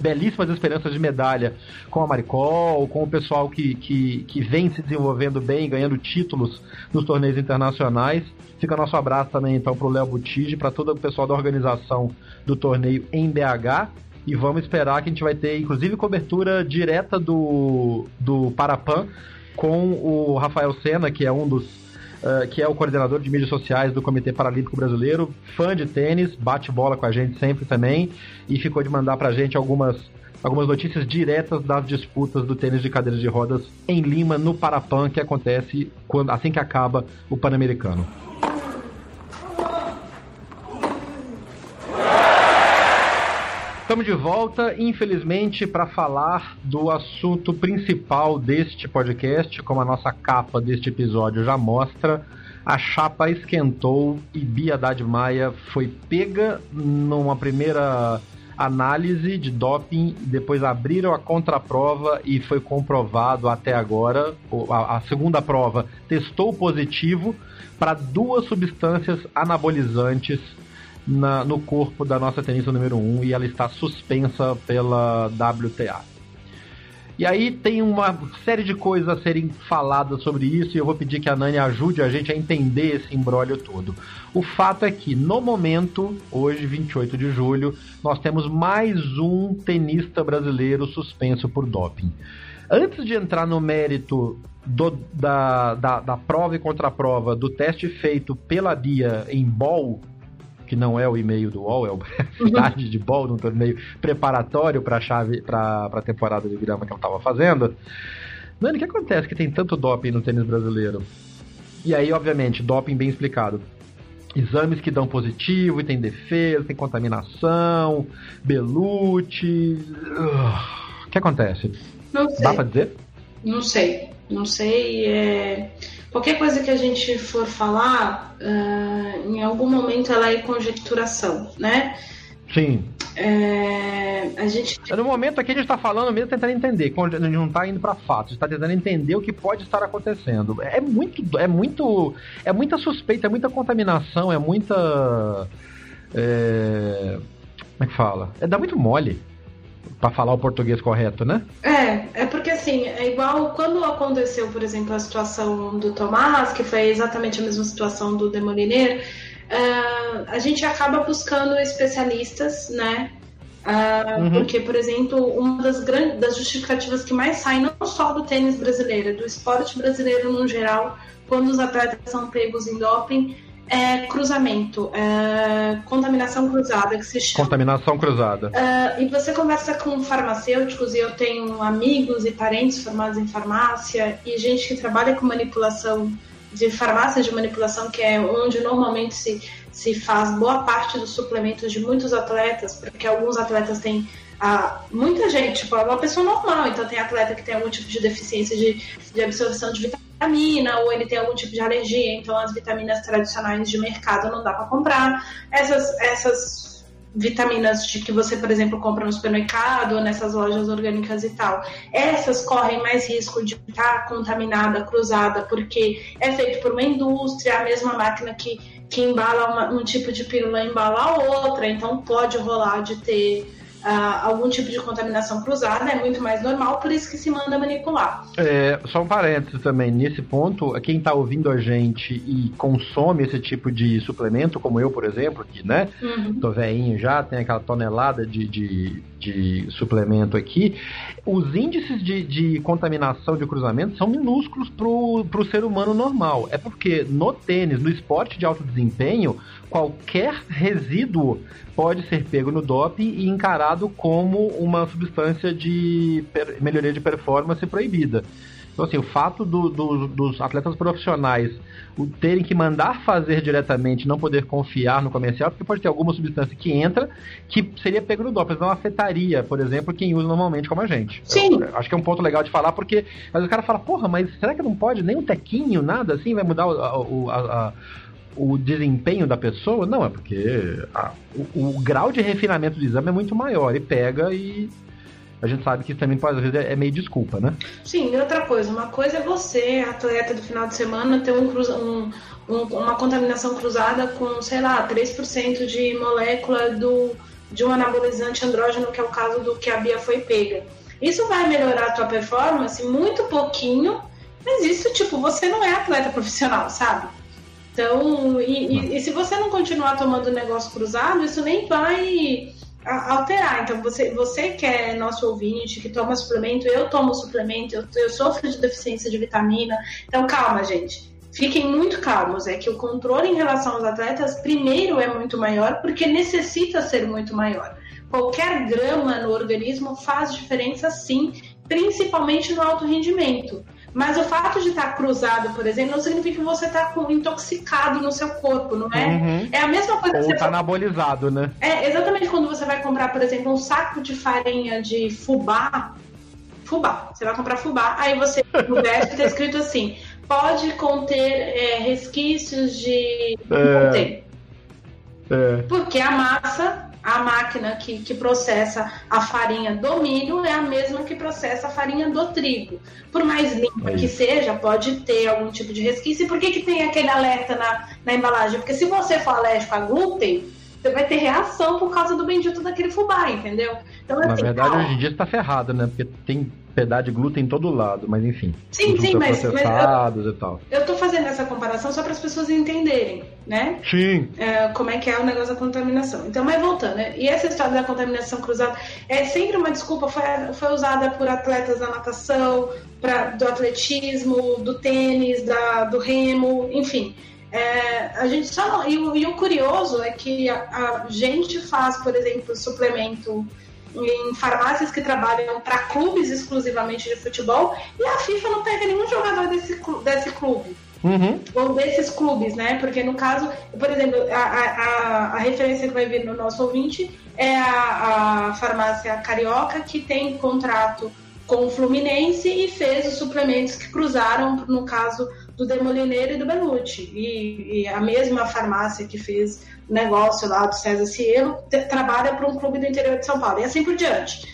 belíssimas esperanças de medalha com a Maricol, com o pessoal que, que, que vem se desenvolvendo bem, ganhando títulos nos torneios internacionais. Fica nosso abraço também então pro Léo Butigi, para todo o pessoal da organização do torneio em BH. E vamos esperar que a gente vai ter, inclusive, cobertura direta do, do Parapan com o Rafael Senna, que é um dos uh, que é o coordenador de mídias sociais do Comitê Paralímpico Brasileiro, fã de tênis, bate bola com a gente sempre também, e ficou de mandar pra gente algumas algumas notícias diretas das disputas do tênis de cadeiras de rodas em Lima, no Parapan, que acontece quando, assim que acaba o Pan-Americano. Estamos de volta, infelizmente, para falar do assunto principal deste podcast, como a nossa capa deste episódio já mostra. A chapa esquentou e Bia Haddad Maia foi pega numa primeira análise de doping, depois abriram a contraprova e foi comprovado até agora, a, segunda prova testou positivo para duas substâncias anabolizantes na, no corpo da nossa tenista número 1 um, e ela está suspensa pela WTA. E aí tem uma série de coisas a serem faladas sobre isso e eu vou pedir que a Nani ajude a gente a entender esse embrólio todo. O fato é que, no momento, hoje, 28 de julho, nós temos mais um tenista brasileiro suspenso por doping. Antes de entrar no mérito do, da, da, da prova e contraprova do teste feito pela Bia em Ball, que não é o e-mail do UOL, é o cidade de Ball, um torneio preparatório para a chave para a temporada de grama que ela estava fazendo. Nani, o que acontece que tem tanto doping no tênis brasileiro? E aí, obviamente, doping bem explicado. Exames que dão positivo e tem defesa, tem contaminação, belute. O que acontece? Não sei. Dá pra dizer? Não sei. Não sei. É... Qualquer coisa que a gente for falar, uh, em algum momento ela é conjecturação, né? Sim. É, a gente... No momento aqui a gente está falando mesmo tentando entender, a gente não está indo para fatos, está tentando entender o que pode estar acontecendo. É muito, é muito, é muita suspeita, é muita contaminação, é muita, é, como é que fala? É dá muito mole para falar o português correto, né? É, é porque assim, é igual quando aconteceu, por exemplo, a situação do Tomás, que foi exatamente a mesma situação do Demoliner, uh, a gente acaba buscando especialistas, né? Uh, uhum. Porque, por exemplo, uma das grandes das justificativas que mais saem, não só do tênis brasileiro, do esporte brasileiro no geral, quando os atletas são pegos em doping, é cruzamento, é contaminação cruzada que se chama. Contaminação cruzada. Uh, e você conversa com farmacêuticos, e eu tenho amigos e parentes formados em farmácia, e gente que trabalha com manipulação de farmácia de manipulação, que é onde normalmente se, se faz boa parte dos suplementos de muitos atletas, porque alguns atletas têm ah, muita gente, tipo, é uma pessoa normal, então tem atleta que tem algum tipo de deficiência de, de absorção de vitamina, ou ele tem algum tipo de alergia, então as vitaminas tradicionais de mercado não dá para comprar. Essas, essas vitaminas de que você, por exemplo, compra no supermercado ou nessas lojas orgânicas e tal, essas correm mais risco de estar contaminada, cruzada, porque é feito por uma indústria, a mesma máquina que, que embala uma, um tipo de pílula embala a outra, então pode rolar de ter Uh, algum tipo de contaminação cruzada, é muito mais normal, por isso que se manda manipular. É, só um parênteses também, nesse ponto, quem está ouvindo a gente e consome esse tipo de suplemento, como eu, por exemplo, que, né, uhum. tô veinho já, tem aquela tonelada de, de, de suplemento aqui, os índices de, de contaminação de cruzamento são minúsculos para o ser humano normal. É porque no tênis, no esporte de alto desempenho, qualquer resíduo pode ser pego no doping e encarado como uma substância de melhoria de performance proibida. Então, assim, o fato do, do, dos atletas profissionais terem que mandar fazer diretamente, não poder confiar no comercial, porque pode ter alguma substância que entra que seria pego no doping, não afetaria, por exemplo, quem usa normalmente como a gente. Sim. Eu, acho que é um ponto legal de falar, porque mas o cara fala, porra, mas será que não pode nem um tequinho, nada assim, vai mudar o, a, a o desempenho da pessoa? Não, é porque a, o, o, grau de refinamento do exame é muito maior e pega e a gente sabe que isso também às vezes é, meio desculpa, né? Sim, e outra coisa, uma coisa é você, atleta do final de semana, ter um, um, um, uma contaminação cruzada com, sei lá, 3% de molécula do, de um anabolizante andrógeno, que é o caso do que a Bia foi pega. Isso vai melhorar a tua performance muito pouquinho, mas isso, tipo, você não é atleta profissional, sabe? Então, e, e, e se você não continuar tomando negócio cruzado, isso nem vai alterar. Então, você, você que é nosso ouvinte, que toma suplemento, eu tomo suplemento, eu, eu sofro de deficiência de vitamina. Então, calma, gente. Fiquem muito calmos. É que o controle em relação aos atletas, primeiro, é muito maior, porque necessita ser muito maior. Qualquer grama no organismo faz diferença, sim, principalmente no alto rendimento. Mas o fato de estar cruzado, por exemplo, não significa que você está intoxicado no seu corpo, não é? Uhum. É a mesma coisa Ou que você tá anabolizado, né? É exatamente quando você vai comprar, por exemplo, um saco de farinha de fubá. Fubá. Você vai comprar fubá, aí você no verso está escrito assim: pode conter é, resquícios de. É. É. Porque a massa, a máquina que, que processa a farinha do milho é a mesma que processa a farinha do trigo. Por mais limpa É que seja, pode ter algum tipo de resquício. E por que, que tem aquele alerta na, na embalagem? Porque se você for alérgico a glúten, você vai ter reação por causa do bendito daquele fubá, entendeu? Então, Na assim, verdade, hoje em dia está ferrado, né? Porque tem pedaço de glúten em todo lado, mas enfim. Sim, sim, mas- mas eu- e tal. Eu tô fazendo essa comparação só para as pessoas entenderem, né? Sim. é, como é que é o negócio da contaminação. Então, mas voltando, né? E essa história da contaminação cruzada é sempre uma desculpa, foi, foi usada por atletas da natação, pra, do atletismo, do tênis, da, do remo, enfim. É, a gente só não- e, o, e o curioso é que a, a gente faz, por exemplo, suplemento em farmácias que trabalham para clubes exclusivamente de futebol e a FIFA não pega nenhum jogador desse, desse clube Uhum. ou desses clubes, né? Porque no caso, por exemplo, a, a, a, a referência que vai vir no nosso ouvinte é a, a farmácia carioca que tem contrato com o Fluminense e fez os suplementos que cruzaram, no caso do Demolineiro e do Benucci. E, e a mesma farmácia que fez o negócio lá do César Cielo trabalha para um clube do interior de São Paulo e assim por diante.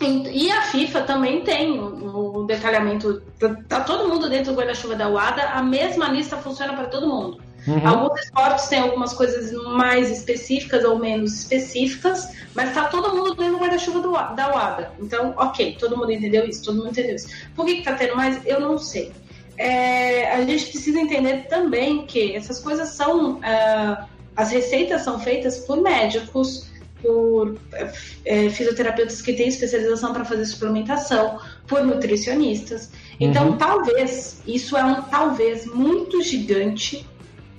E a FIFA também tem o, detalhamento. Tá, tá todo mundo dentro do guarda-chuva da UADA, a mesma lista funciona para todo mundo. Uhum. Alguns esportes têm algumas coisas mais específicas ou menos específicas, mas tá todo mundo dentro do guarda-chuva da UADA. Então, ok, todo mundo entendeu isso, todo mundo entendeu isso. Por que, que tá tendo mais? Eu não sei. É, a gente precisa entender também que essas coisas são. ah, as receitas são feitas por médicos, por é, fisioterapeutas que têm especialização para fazer suplementação, por nutricionistas. Então, Uhum. talvez, isso é um talvez muito gigante,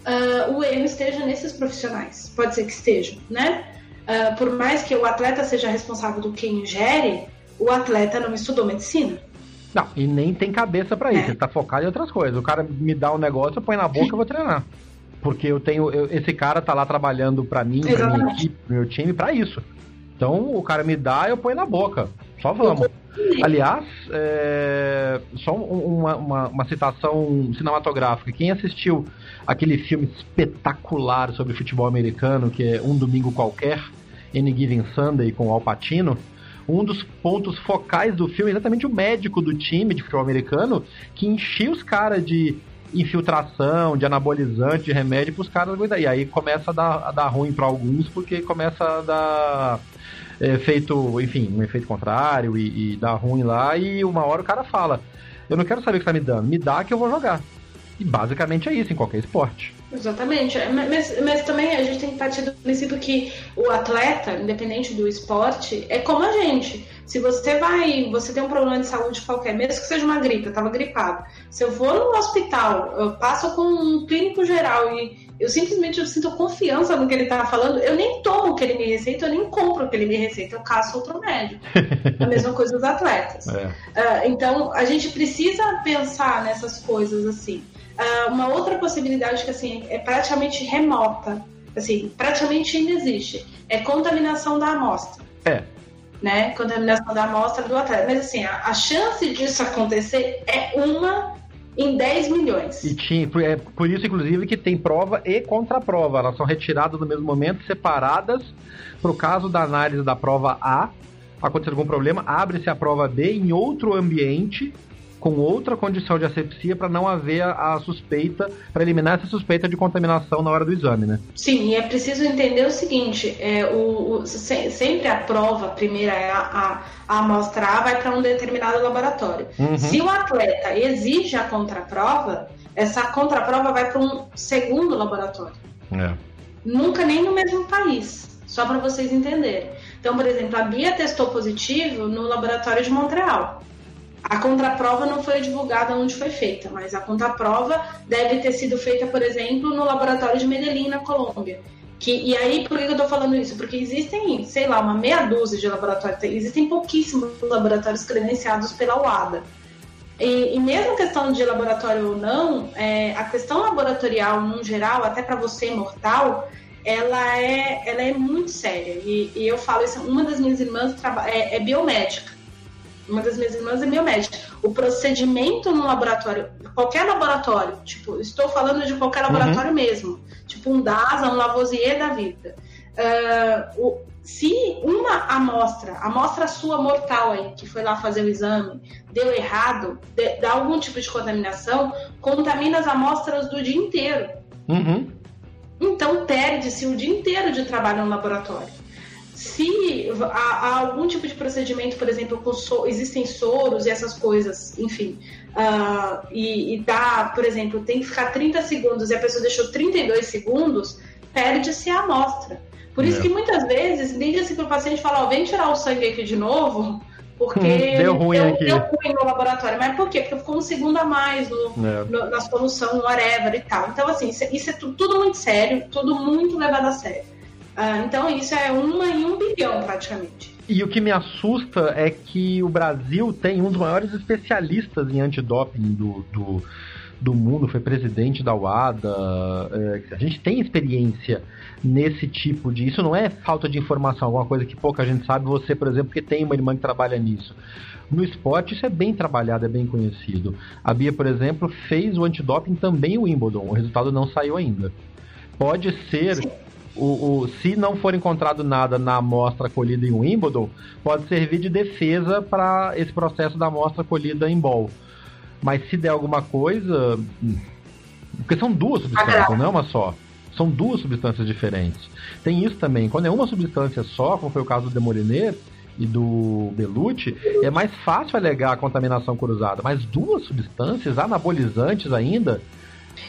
ah, o erro esteja nesses profissionais. Pode ser que esteja, né? Ah, por mais que o atleta seja responsável do que ingere, o atleta não estudou medicina. Não, e nem tem cabeça pra isso. É. Ele tá focado em outras coisas. O cara me dá um negócio, eu ponho na boca e vou treinar. Porque eu tenho. eu- esse cara tá lá trabalhando pra mim, pra minha Exatamente. equipe, pro meu time, pra isso. Então o cara me dá, eu ponho na boca. Só vamos. Aliás, é, só um- uma, uma, uma citação cinematográfica. Quem assistiu aquele filme espetacular sobre futebol americano, que é Um Domingo Qualquer, Any Given Sunday, com o Al Pacino, um dos pontos focais do filme é exatamente o médico do time de futebol americano que enchia os caras de infiltração, de anabolizante, de remédio pros caras aguentar. E aí começa a dar, a dar ruim pra alguns, porque começa a dar é, efeito, enfim, um efeito contrário e, e dá ruim lá, e uma hora o cara fala, eu não quero saber o que tá me dando, me dá que eu vou jogar. E basicamente é isso em qualquer esporte. Exatamente. É, Mas, mas também a gente tem que partir do princípio que o atleta, independente do esporte, é como a gente. Se você vai, você tem um problema de saúde qualquer, mesmo que seja uma gripe, eu tava gripado. Se eu vou no hospital, eu passo com um clínico geral e eu simplesmente eu sinto confiança no que ele tá falando, eu nem tomo o que ele me receita, eu nem compro o que ele me receita, eu caço outro médico. a mesma coisa dos atletas. É. Ah, então, a gente precisa pensar nessas coisas assim. Ah, uma outra possibilidade que assim é praticamente remota, assim, praticamente inexiste, é contaminação da amostra. É. Né? Contaminação da amostra do atleta. Mas assim, a, a chance disso acontecer é uma em 10 milhões. E tinha, é por isso, inclusive, que tem prova e contraprova. Elas são retiradas no mesmo momento, separadas. Para o caso da análise da prova A, acontecer algum problema, abre-se a prova B em outro ambiente, com outra condição de asepsia, para não haver a, a suspeita, para eliminar essa suspeita de contaminação na hora do exame, né? Sim, e é preciso entender o seguinte: é, o, o- se- sempre a prova, a primeira é a, a, a amostra A, vai para um determinado laboratório. Uhum. Se o atleta exige a contraprova, essa contraprova vai para um segundo laboratório. É. Nunca nem no mesmo país, só para vocês entenderem. Então, por exemplo, a Bia testou positivo no laboratório de Montreal. A contraprova não foi divulgada onde foi feita, mas a contraprova deve ter sido feita, por exemplo, no laboratório de Medellín, na Colômbia. Que, e aí, por que eu estou falando isso? Porque existem, sei lá, uma meia dúzia de laboratórios, tem- existem pouquíssimos laboratórios credenciados pela UADA. E, e mesmo questão de laboratório ou não, é, a questão laboratorial, no geral, até para você mortal, ela é, ela é muito séria. E, e eu falo isso, uma das minhas irmãs é, é biomédica. Uma das minhas irmãs é biomédica. O procedimento no laboratório, qualquer laboratório, tipo, estou falando de qualquer laboratório uhum. mesmo, tipo um DASA, um Lavoisier da vida. Uh, o, se uma amostra, amostra sua mortal aí, que foi lá fazer o exame, deu errado, de, dá algum tipo de contaminação, contamina as amostras do dia inteiro. Uhum. Então perde-se o dia inteiro de trabalho no laboratório. Se há, algum tipo de procedimento, por exemplo, com so, existem soros e essas coisas, enfim, uh, e, e dá, por exemplo, tem que ficar 30 segundos e a pessoa deixou 32 segundos, perde-se a amostra. Por isso é. que muitas vezes liga-se para o paciente e fala: oh, vem tirar o sangue aqui de novo, porque hum, deu ruim deu, aqui. Deu ruim no laboratório. Mas por quê? Porque ficou um segundo a mais no, é. no, na solução, whatever e tal. Então, assim, isso, é, isso é tudo, muito sério, tudo muito levado a sério. Ah, então, isso é uma em um bilhão, praticamente. E o que me assusta é que o Brasil tem um dos maiores especialistas em antidoping do, do, do mundo, foi presidente da UADA. É, a gente tem experiência nesse tipo de. Isso não é falta de informação, alguma coisa que pouca gente sabe. Você, por exemplo, que tem uma irmã que trabalha nisso. No esporte, isso é bem trabalhado, é bem conhecido. A Bia, por exemplo, fez o antidoping também o Wimbledon. O resultado não saiu ainda. Pode ser. O, o, se não for encontrado nada na amostra colhida em Wimbledon, pode servir de defesa para esse processo da amostra colhida em Ball. Mas se der alguma coisa. Porque são duas substâncias, não é uma só. São duas substâncias diferentes. Tem isso também. Quando é uma substância só, como foi o caso do Demoliner e do Belucci, é mais fácil alegar a contaminação cruzada. Mas duas substâncias anabolizantes ainda,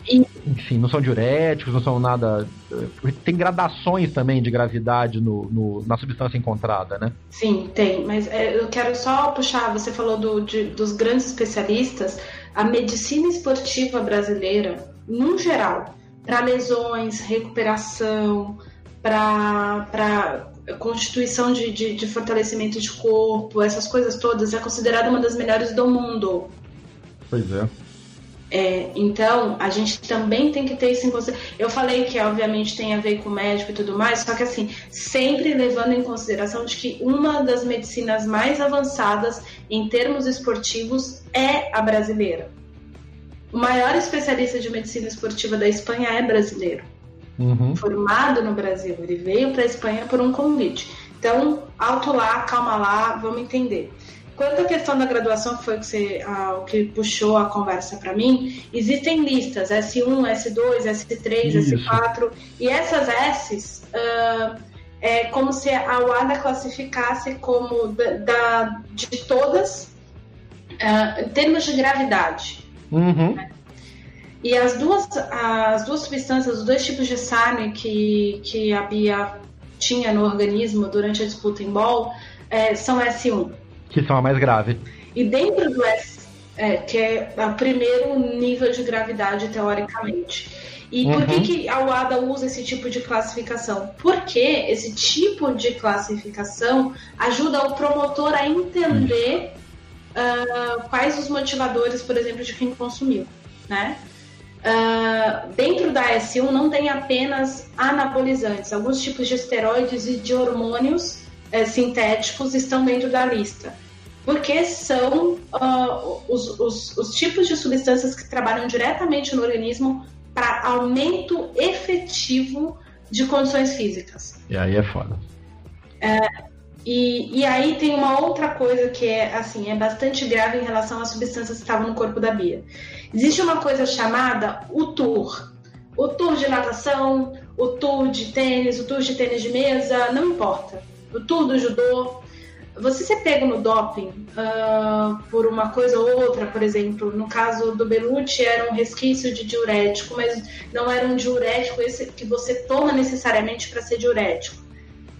e... Enfim, não são diuréticos, não são nada. Eh, tem gradações também de gravidade no, no na substância encontrada, né? Sim, tem. Mas é, eu quero só puxar, você falou do, de, dos grandes especialistas. A medicina esportiva brasileira, no geral, para lesões, recuperação, para constituição de, de, de, fortalecimento de corpo, essas coisas todas, é considerada uma das melhores do mundo. Pois é. É, então, a gente também tem que ter isso em consideração. Eu falei que, obviamente, tem a ver com médico e tudo mais, só que, assim, sempre levando em consideração de que uma das medicinas mais avançadas em termos esportivos é a brasileira. O maior especialista de medicina esportiva da Espanha é brasileiro. Uhum. Formado no Brasil. Ele veio para a Espanha por um convite. Então, alto lá, calma lá, vamos entender. Quanto à questão da graduação, que foi o que, você, ah, o que puxou a conversa para mim, existem listas S1, S2, S3, Isso. S4, e essas S's uh, é como se a UADA classificasse como da, da de todas uh, em termos de gravidade. Uhum. E as duas, as duas substâncias, os dois tipos de SARM que, que a Bia tinha no organismo durante a disputa em bol é, são S1. Que são a mais grave. E dentro do S, é, que é o primeiro nível de gravidade, teoricamente. E uhum. por que, uhum. que a UADA usa esse tipo de classificação? Porque esse tipo de classificação ajuda o promotor a entender uh, quais os motivadores, por exemplo, de quem consumiu, né? Uh, dentro da S1 não tem apenas anabolizantes, alguns tipos de esteroides e de hormônios uh, sintéticos estão dentro da lista, porque são uh, os, os, os tipos de substâncias que trabalham diretamente no organismo para aumento efetivo de condições físicas. E aí é foda. Uh, e, e aí tem uma outra coisa que é assim é bastante grave em relação às substâncias que estavam no corpo da Bia. Existe uma coisa chamada o tour. O tour de natação, o tour de tênis, o tour de tênis de mesa, não importa. O tour do judô. Você ser pego no doping uh, por uma coisa ou outra, por exemplo, no caso do Belucci era um resquício de diurético, mas não era um diurético esse que você toma necessariamente para ser diurético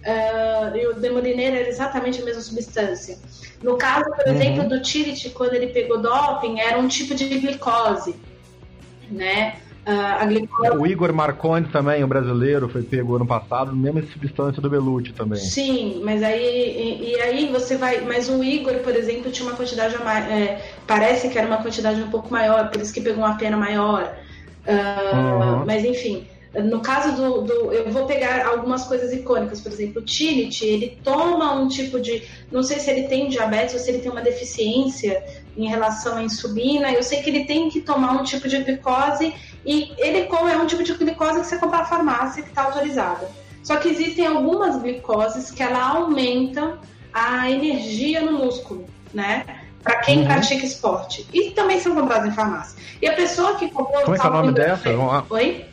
Uh, e o demolineiro era exatamente a mesma substância. No caso, por uhum. exemplo, do Tirit, quando ele pegou doping, era um tipo de glicose, né? Uh, glicose... O Igor Marconi também, o brasileiro, foi pego ano passado, mesma substância do Belucci também. Sim, mas aí e, e, aí você vai. Mas o Igor, por exemplo, tinha uma quantidade é, parece que era uma quantidade um pouco maior, por isso que pegou uma pena maior. Uh, uhum. Mas enfim, no caso do, do, Eu vou pegar algumas coisas icônicas, por exemplo, o Tillit, ele toma um tipo de. Não sei se ele tem diabetes ou se ele tem uma deficiência em relação à insulina. Eu sei que ele tem que tomar um tipo de glicose e ele é um tipo de glicose que você compra na farmácia que está autorizada. Só que existem algumas glicoses que ela aumenta a energia no músculo, né? Para quem uhum. pratica esporte. E também são compradas em farmácia. E a pessoa que comprou. Como é que é o nome dessa? Oi?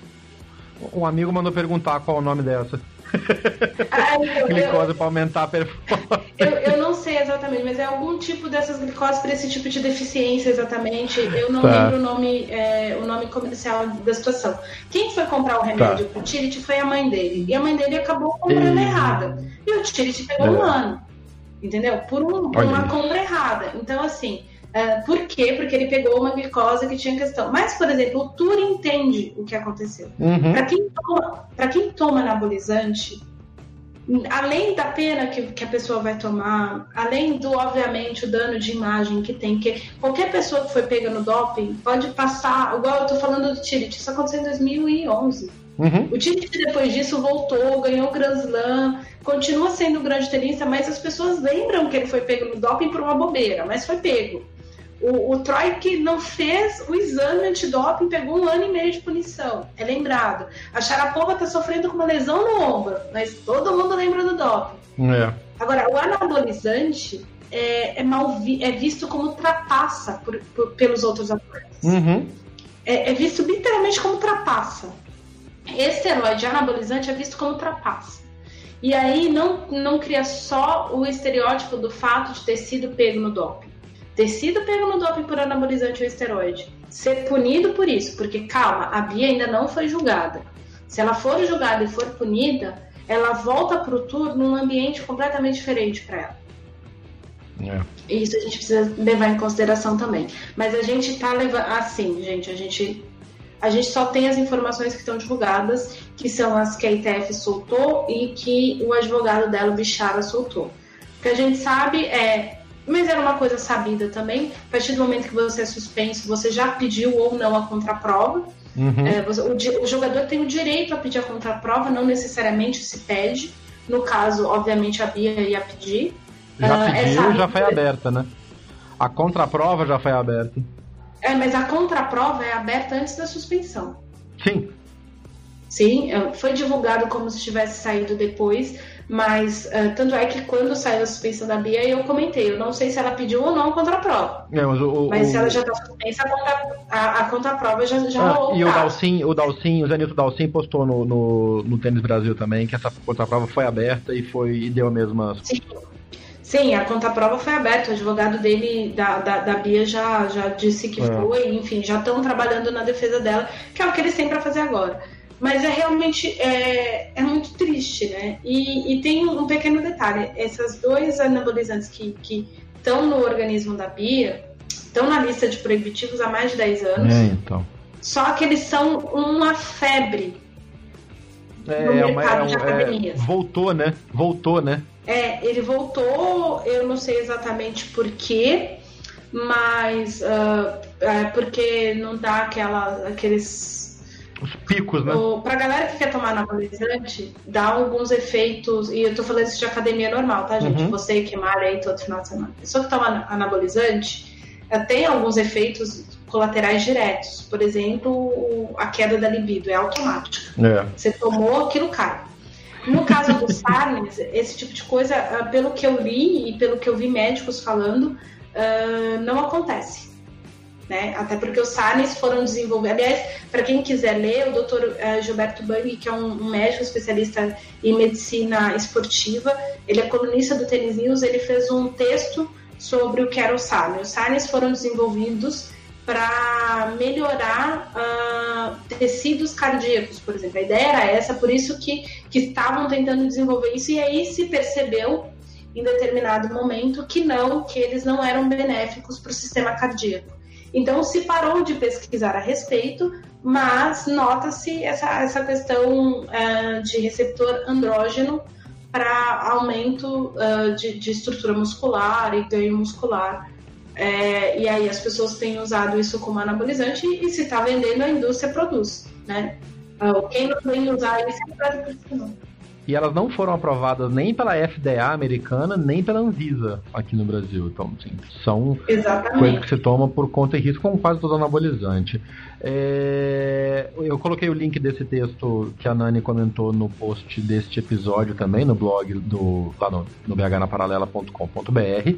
Um amigo mandou perguntar qual é o nome dessa. Ah, então, glicose para aumentar a performance. Eu, eu, não sei exatamente, mas é algum tipo dessas glicoses para esse tipo de deficiência exatamente. Eu não tá. lembro o nome, é, o nome comercial da situação. Quem foi comprar o remédio tá. pro Tirit foi a mãe dele. E a mãe dele acabou comprando e... errada. E o Tirit pegou é. um ano. Entendeu? Por, um, por uma compra errada. Então, assim, Uh, por quê? Porque ele pegou uma glicose que tinha questão. Mas, por exemplo, o Tour entende o que aconteceu. Uhum. Para quem, toma, quem toma anabolizante, além da pena que, que, a pessoa vai tomar, além do, obviamente, o dano de imagem que tem, que qualquer pessoa que foi pega no doping pode passar, igual eu tô falando do Tirit, isso aconteceu em 2011. Uhum. O Tirit depois disso voltou, ganhou o Grand Slam, continua sendo um grande tenista, mas as pessoas lembram que ele foi pego no doping por uma bobeira, mas foi pego. O, o Troy que não fez o exame antidoping pegou um ano e meio de punição. É lembrado. A Sharapova está sofrendo com uma lesão no ombro, mas todo mundo lembra do doping. É. Agora, o anabolizante é, é, mal vi, é visto como trapaça por, por, pelos outros atletas. Uhum. É, é, visto literalmente como trapaça. Esteroide anabolizante é visto como trapaça. E aí não, não cria só o estereótipo do fato de ter sido pego no doping ter sido pego no doping por anabolizante ou esteroide, ser punido por isso, porque calma, a Bia ainda não foi julgada. Se ela for julgada e for punida, ela volta para o tour num ambiente completamente diferente para ela. É. Isso a gente precisa levar em consideração também. Mas a gente tá levando. Assim, gente, a gente. A gente só tem as informações que estão divulgadas, que são as que a ITF soltou e que o advogado dela, o Bichara, soltou. O que a gente sabe é mas era uma coisa sabida também. A partir do momento que você é suspenso, você já pediu ou não a contraprova. Uhum. É, você, o, o, jogador tem o direito a pedir a contraprova, não necessariamente se pede. No caso, obviamente, a Bia ia pedir. Já uh, pediu, já foi aberta, né? A contraprova já foi aberta. É, mas a contraprova é aberta antes da suspensão. Sim. Sim, é, foi divulgado como se tivesse saído depois, mas uh, tanto é que quando saiu a suspensão da Bia, eu comentei, eu não sei se ela pediu ou não a contraprova. É, mas, o, mas o, se ela já está suspensa, a, contra, a, a contraprova já, já ah, rolou. E o Dalcin, o Dalcin, o Zenilton Dalcin postou no, no, no Tênis Brasil também que essa contraprova foi aberta e foi e deu a mesma. Sim. Sim, a contraprova foi aberta. O advogado dele, da, da, da Bia, já, já disse que é. foi. Enfim, já estão trabalhando na defesa dela, que é o que eles têm para fazer agora. Mas é realmente é, é muito triste, né? E, e tem um pequeno detalhe: esses dois anabolizantes que estão no organismo da Bia estão na lista de proibitivos há mais de 10 anos. É, então. Só que eles são uma febre é, no mercado é, de academias. É, voltou, né? Voltou, né? É, ele voltou, eu não sei exatamente por quê, mas uh, é porque não dá aquela, aqueles os picos, né? O, pra galera que quer tomar anabolizante, dá alguns efeitos, e eu tô falando isso de academia normal, tá, gente? Uhum. Você que malha aí todo final de semana. Pessoa que toma anabolizante tem alguns efeitos colaterais diretos. Por exemplo, a queda da libido é automática. É. Você tomou, aquilo cai. No caso do Sarnes, esse tipo de coisa, ah, pelo que eu li e pelo que eu vi médicos falando, uh, não acontece né? Até porque os SARNs foram desenvolvidos. Aliás, para quem quiser ler, o Dr. Eh, Gilberto Bang, que é um, médico especialista em medicina esportiva, ele é colunista do Tênis News, ele fez um texto sobre o que era o SARN. Os SARNs foram desenvolvidos para melhorar uh, tecidos cardíacos, por exemplo. A ideia era essa, por isso que, que estavam tentando desenvolver isso, e aí se percebeu em determinado momento que não, que eles não eram benéficos para o sistema cardíaco. Então se parou de pesquisar a respeito, mas nota-se essa, essa questão uh, de receptor andrógeno para aumento uh, de, de, estrutura muscular e ganho muscular. É, e aí as pessoas têm usado isso como anabolizante e se está vendendo, a indústria produz, né? Uh, quem não tem usar isso é para e elas não foram aprovadas nem pela FDA americana, nem pela Anvisa aqui no Brasil. Então, são Exatamente. coisas que se toma por conta e risco, como quase todo anabolizante. É, eu coloquei o link desse texto que a Nani comentou no post deste episódio também, no blog do lá no, no bhnaparalela.com.br.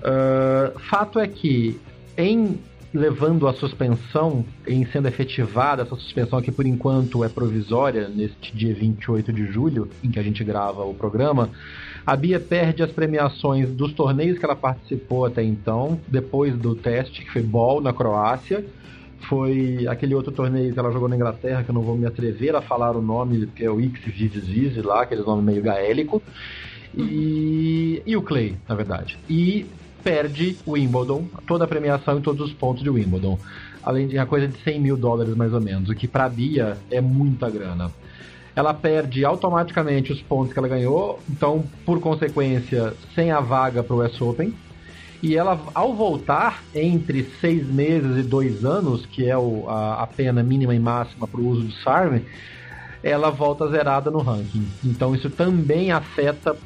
Uh, fato é que em levando a suspensão, em sendo efetivada essa suspensão que por enquanto é provisória, neste dia 28 de julho, em que a gente grava o programa, a Bia perde as premiações dos torneios que ela participou até então, depois do teste, que foi Ball na Croácia, foi aquele outro torneio que ela jogou na Inglaterra, que eu não vou me atrever a falar o nome, que é o X Vives Vive lá, aquele nome meio gaélico. E, e o Clay, na verdade. E perde o Wimbledon, toda a premiação e todos os pontos de Wimbledon. Além de uma coisa de 100 mil dólares mais ou menos, o que para a Bia é muita grana. Ela perde automaticamente os pontos que ela ganhou, então, por consequência, sem a vaga para o US Open. E ela, ao voltar entre seis meses e dois anos, que é o, a, a pena mínima e máxima para o uso do SARM, ela volta zerada no ranking. Então isso também afeta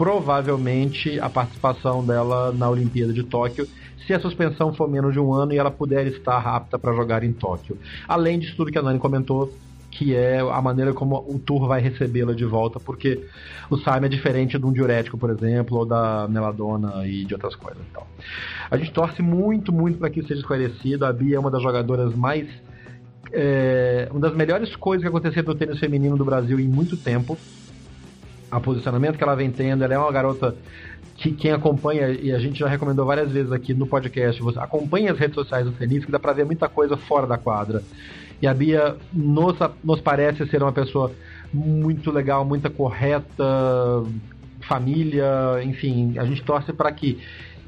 provavelmente a participação dela na Olimpíada de Tóquio, se a suspensão for menos de um ano e ela puder estar apta para jogar em Tóquio. Além disso tudo que a Nani comentou, que é a maneira como o Tour vai recebê-la de volta, porque o Saime é diferente de um diurético, por exemplo, ou da meladona e de outras coisas. Então, a gente torce muito, muito para que isso seja esclarecido. A Bia é uma das jogadoras mais. É, uma das melhores coisas que aconteceram no tênis feminino do Brasil em muito tempo a posicionamento que ela vem tendo. Ela é uma garota que quem acompanha, e a gente já recomendou várias vezes aqui no podcast, você acompanha as redes sociais do Feliz, que dá pra ver muita coisa fora da quadra. E a Bia nos, nos parece ser uma pessoa muito legal, muito correta, família, enfim, a gente torce para que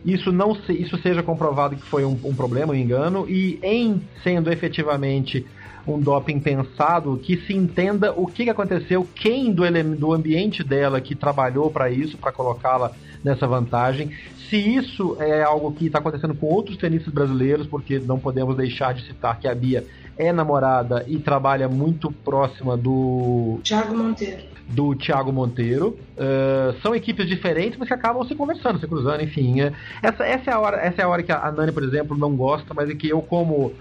isso não se, isso seja comprovado que foi um, um problema, um engano, e em sendo efetivamente um doping pensado, que se entenda o que aconteceu, quem do, do ambiente dela que trabalhou para isso, para colocá-la nessa vantagem. Se isso é algo que está acontecendo com outros tenistas brasileiros, porque não podemos deixar de citar que a Bia é namorada e trabalha muito próxima do. Thiago Monteiro do Thiago Monteiro. Uh, são equipes diferentes, mas que acabam se conversando, se cruzando, enfim. É, essa, essa, é a hora, essa é a hora que a Nani, por exemplo, não gosta, mas é que eu, como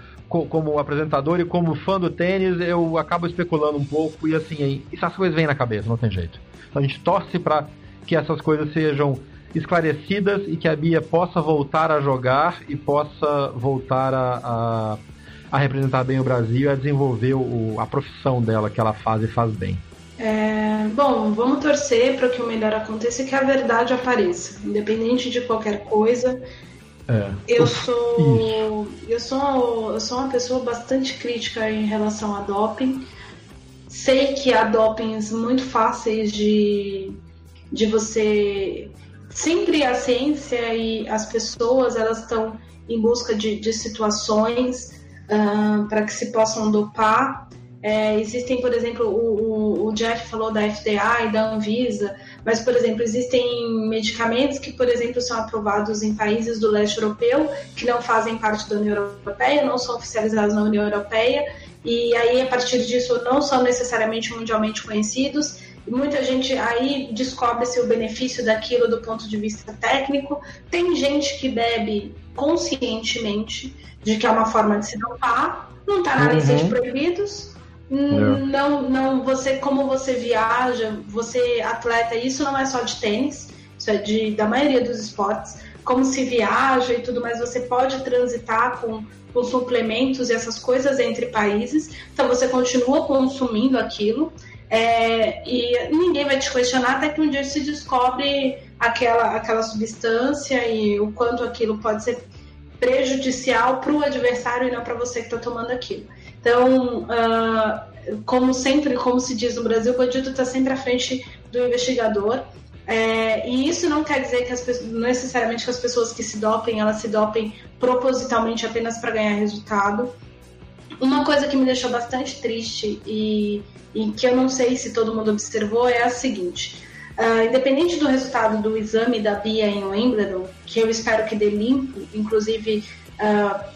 como apresentador e como fã do tênis, eu acabo especulando um pouco e assim, essas coisas vêm na cabeça, não tem jeito. Então a gente torce para que essas coisas sejam esclarecidas e que a Bia possa voltar a jogar e possa voltar a, a, a representar bem o Brasil e a desenvolver o, a profissão dela que ela faz e faz bem. É, bom, vamos torcer para que o melhor aconteça e que a verdade apareça, independente de qualquer coisa. É. Eu sou eu sou eu sou uma pessoa bastante crítica em relação a doping. Sei que há dopings muito fáceis de de você sempre a ciência e as pessoas elas estão em busca de, de situações uh, para que se possam dopar. É, existem, por exemplo, o, o, o, Jeff falou da FDA e da Anvisa, mas, por exemplo, existem medicamentos que, por exemplo, são aprovados em países do leste europeu que não fazem parte da União Europeia, não são oficializados na União Europeia, e aí, a partir disso, não são necessariamente mundialmente conhecidos. Muita gente aí descobre-se o benefício daquilo do ponto de vista técnico. Tem gente que bebe conscientemente de que é uma forma de se dopar, não está na lista de uhum. proibidos. Não, não, você, como você viaja, você atleta, isso não é só de tênis, isso é de, da maioria dos esportes. Como se viaja e tudo mais, você pode transitar com, com suplementos e essas coisas entre países, então você continua consumindo aquilo. É, e ninguém vai te questionar até que um dia se descobre aquela, aquela substância e o quanto aquilo pode ser prejudicial para o adversário e não para você que está tomando aquilo. Então, uh, como sempre, como se diz no Brasil, o bandido está sempre à frente do investigador. É, e isso não quer dizer que as necessariamente que as pessoas que se dopem, elas se dopem propositalmente apenas para ganhar resultado. Uma coisa que me deixou bastante triste e, e, que eu não sei se todo mundo observou é a seguinte: uh, independente do resultado do exame da Bia em Wimbledon, que eu espero que dê limpo, inclusive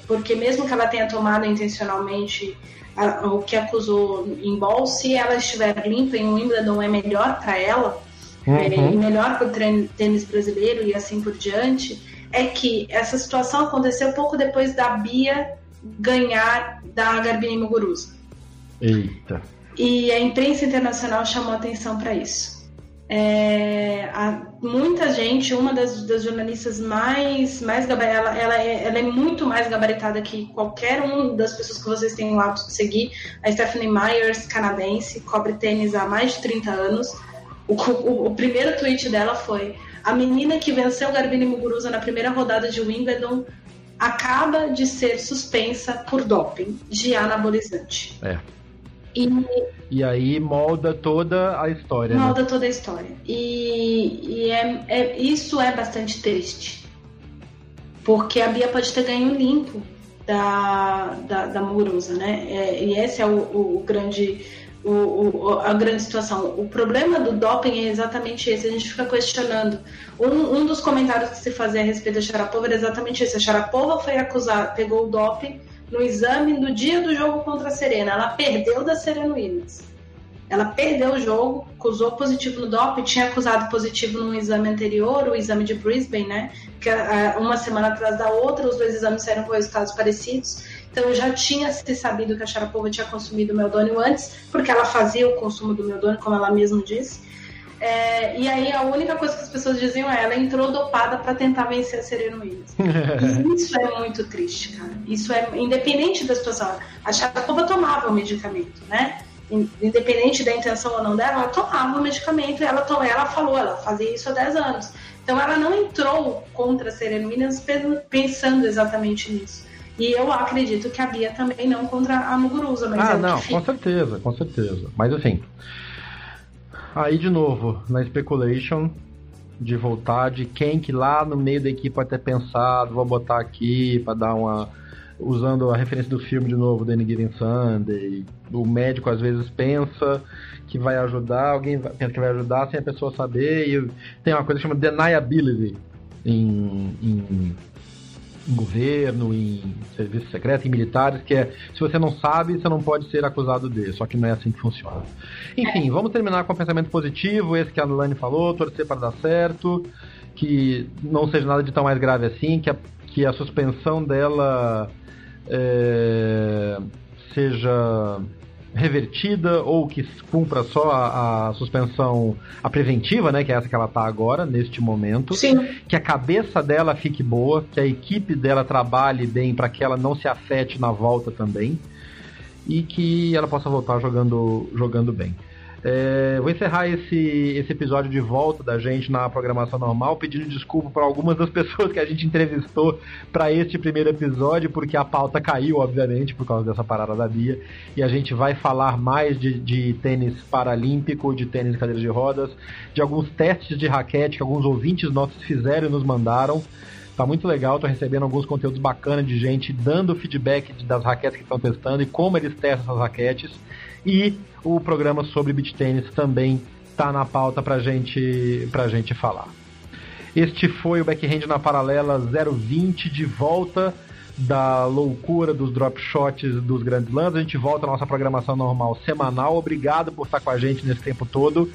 porque mesmo que ela tenha tomado intencionalmente o que acusou em bol, se ela estiver limpa em Wimbledon é melhor para ela uhum. é, e melhor para o tênis brasileiro e assim por diante, é que essa situação aconteceu pouco depois da Bia ganhar da Garbine Muguruza. Eita. E a imprensa internacional chamou atenção para isso. É, muita gente, uma das, das, jornalistas mais, mais ela, ela, é, ela é muito mais gabaritada que qualquer um das pessoas que vocês têm o hábito de seguir. A Stephanie Myers, canadense, cobre tênis há mais de 30 anos. O, o, o primeiro tweet dela foi: A menina que venceu Garbine Muguruza na primeira rodada de Wimbledon acaba de ser suspensa por doping de anabolizante. É. E, e aí molda toda a história. Né? Molda né? toda a história. E, e é, é, isso é bastante triste. Porque a Bia pode ter ganho limpo da, da, da né? É, e esse é o, o, o grande o, o, a grande situação. O problema do doping é exatamente esse. A gente fica questionando. Um, um dos comentários que se fazia a respeito da Sharapova era exatamente esse. A Sharapova foi acusada, pegou o doping no exame no dia do jogo contra a Serena. Ela perdeu da Serena Williams. Ela perdeu o jogo, acusou positivo no doping, tinha acusado positivo no exame anterior, o exame de Brisbane, né? Que é, uma semana atrás da outra, os dois exames saíram com resultados parecidos. Então já tinha se sabido que a Sharapova tinha consumido meldônio antes, porque ela fazia o consumo do meldônio, como ela mesma disse. É, e aí a única coisa que as pessoas diziam é ela entrou dopada para tentar vencer a Serena Williams. isso é muito triste, cara. Isso é independente da situação. A Sharapova tomava o medicamento, né? Independente da intenção ou não dela, ela tomava o medicamento e ela, ela falou, ela fazia isso há 10 anos. Então ela não entrou contra a Serena Williams pensando exatamente nisso. E eu acredito que a Bia também não contra a Muguruza, mas ah, é não, com certeza, com certeza. Mas assim, aí de novo, na speculation de voltar de quem que lá no meio da equipe pode ter pensado, vou botar aqui para dar uma usando a referência do filme de novo, The Given Sunday. O médico às vezes pensa que vai ajudar, alguém pensa que vai ajudar sem a pessoa saber. E tem uma coisa que chama deniability em, em em governo, em serviço secreto, em militares, que é se você não sabe, você não pode ser acusado de, só que não é assim que funciona. Enfim, vamos terminar com um pensamento positivo, esse que a Lani falou, torcer para dar certo, que não seja nada de tão mais grave assim, que a, que a suspensão dela é, seja revertida ou que cumpra só a, a, suspensão, a preventiva, né? Que é essa que ela tá agora, neste momento. Sim. Que a cabeça dela fique boa, que a equipe dela trabalhe bem para que ela não se afete na volta também. E que ela possa voltar jogando, jogando bem. É, vou encerrar esse, esse episódio de volta da gente na programação normal, pedindo desculpa para algumas das pessoas que a gente entrevistou para este primeiro episódio, porque a pauta caiu, obviamente, por causa dessa parada da Bia. E a gente vai falar mais de, de tênis paralímpico, de tênis de cadeiras de rodas, de alguns testes de raquete que alguns ouvintes nossos fizeram e nos mandaram. Tá muito legal, tô recebendo alguns conteúdos bacanas de gente dando feedback das raquetes que estão testando e como eles testam essas raquetes. E o programa sobre beach tênis também está na pauta para gente, a gente falar. Este foi o Backhand na Paralela 020 de volta da loucura dos drop shots dos grandes lãs. A gente volta à nossa programação normal semanal. Obrigado por estar com a gente nesse tempo todo.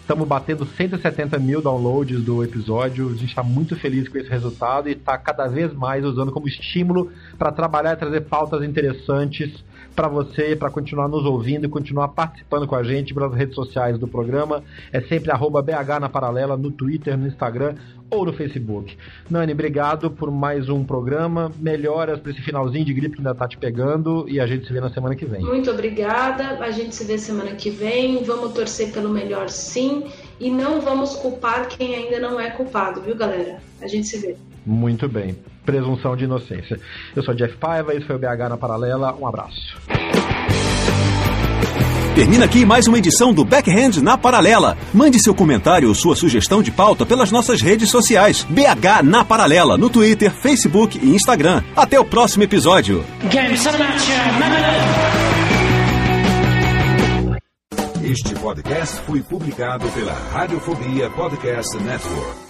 Estamos batendo 170 mil downloads do episódio. A gente está muito feliz com esse resultado e está cada vez mais usando como estímulo para trabalhar e trazer pautas interessantes para você, para continuar nos ouvindo e continuar participando com a gente pelas redes sociais do programa. É sempre arroba BH na Paralela, no Twitter, no Instagram ou no Facebook. Nani, obrigado por mais um programa. Melhoras para esse finalzinho de gripe que ainda tá te pegando e a gente se vê na semana que vem. Muito obrigada. A gente se vê semana que vem. Vamos torcer pelo melhor sim e não vamos culpar quem ainda não é culpado, viu, galera? A gente se vê. Muito bem. Presunção de inocência. Eu sou Jeff Paiva, isso foi o BH na Paralela. Um abraço. Termina aqui mais uma edição do Backhand na Paralela. Mande seu comentário ou sua sugestão de pauta pelas nossas redes sociais. BH na Paralela, no Twitter, Facebook e Instagram. Até o próximo episódio. Este podcast foi publicado pela Radiofobia Podcast Network.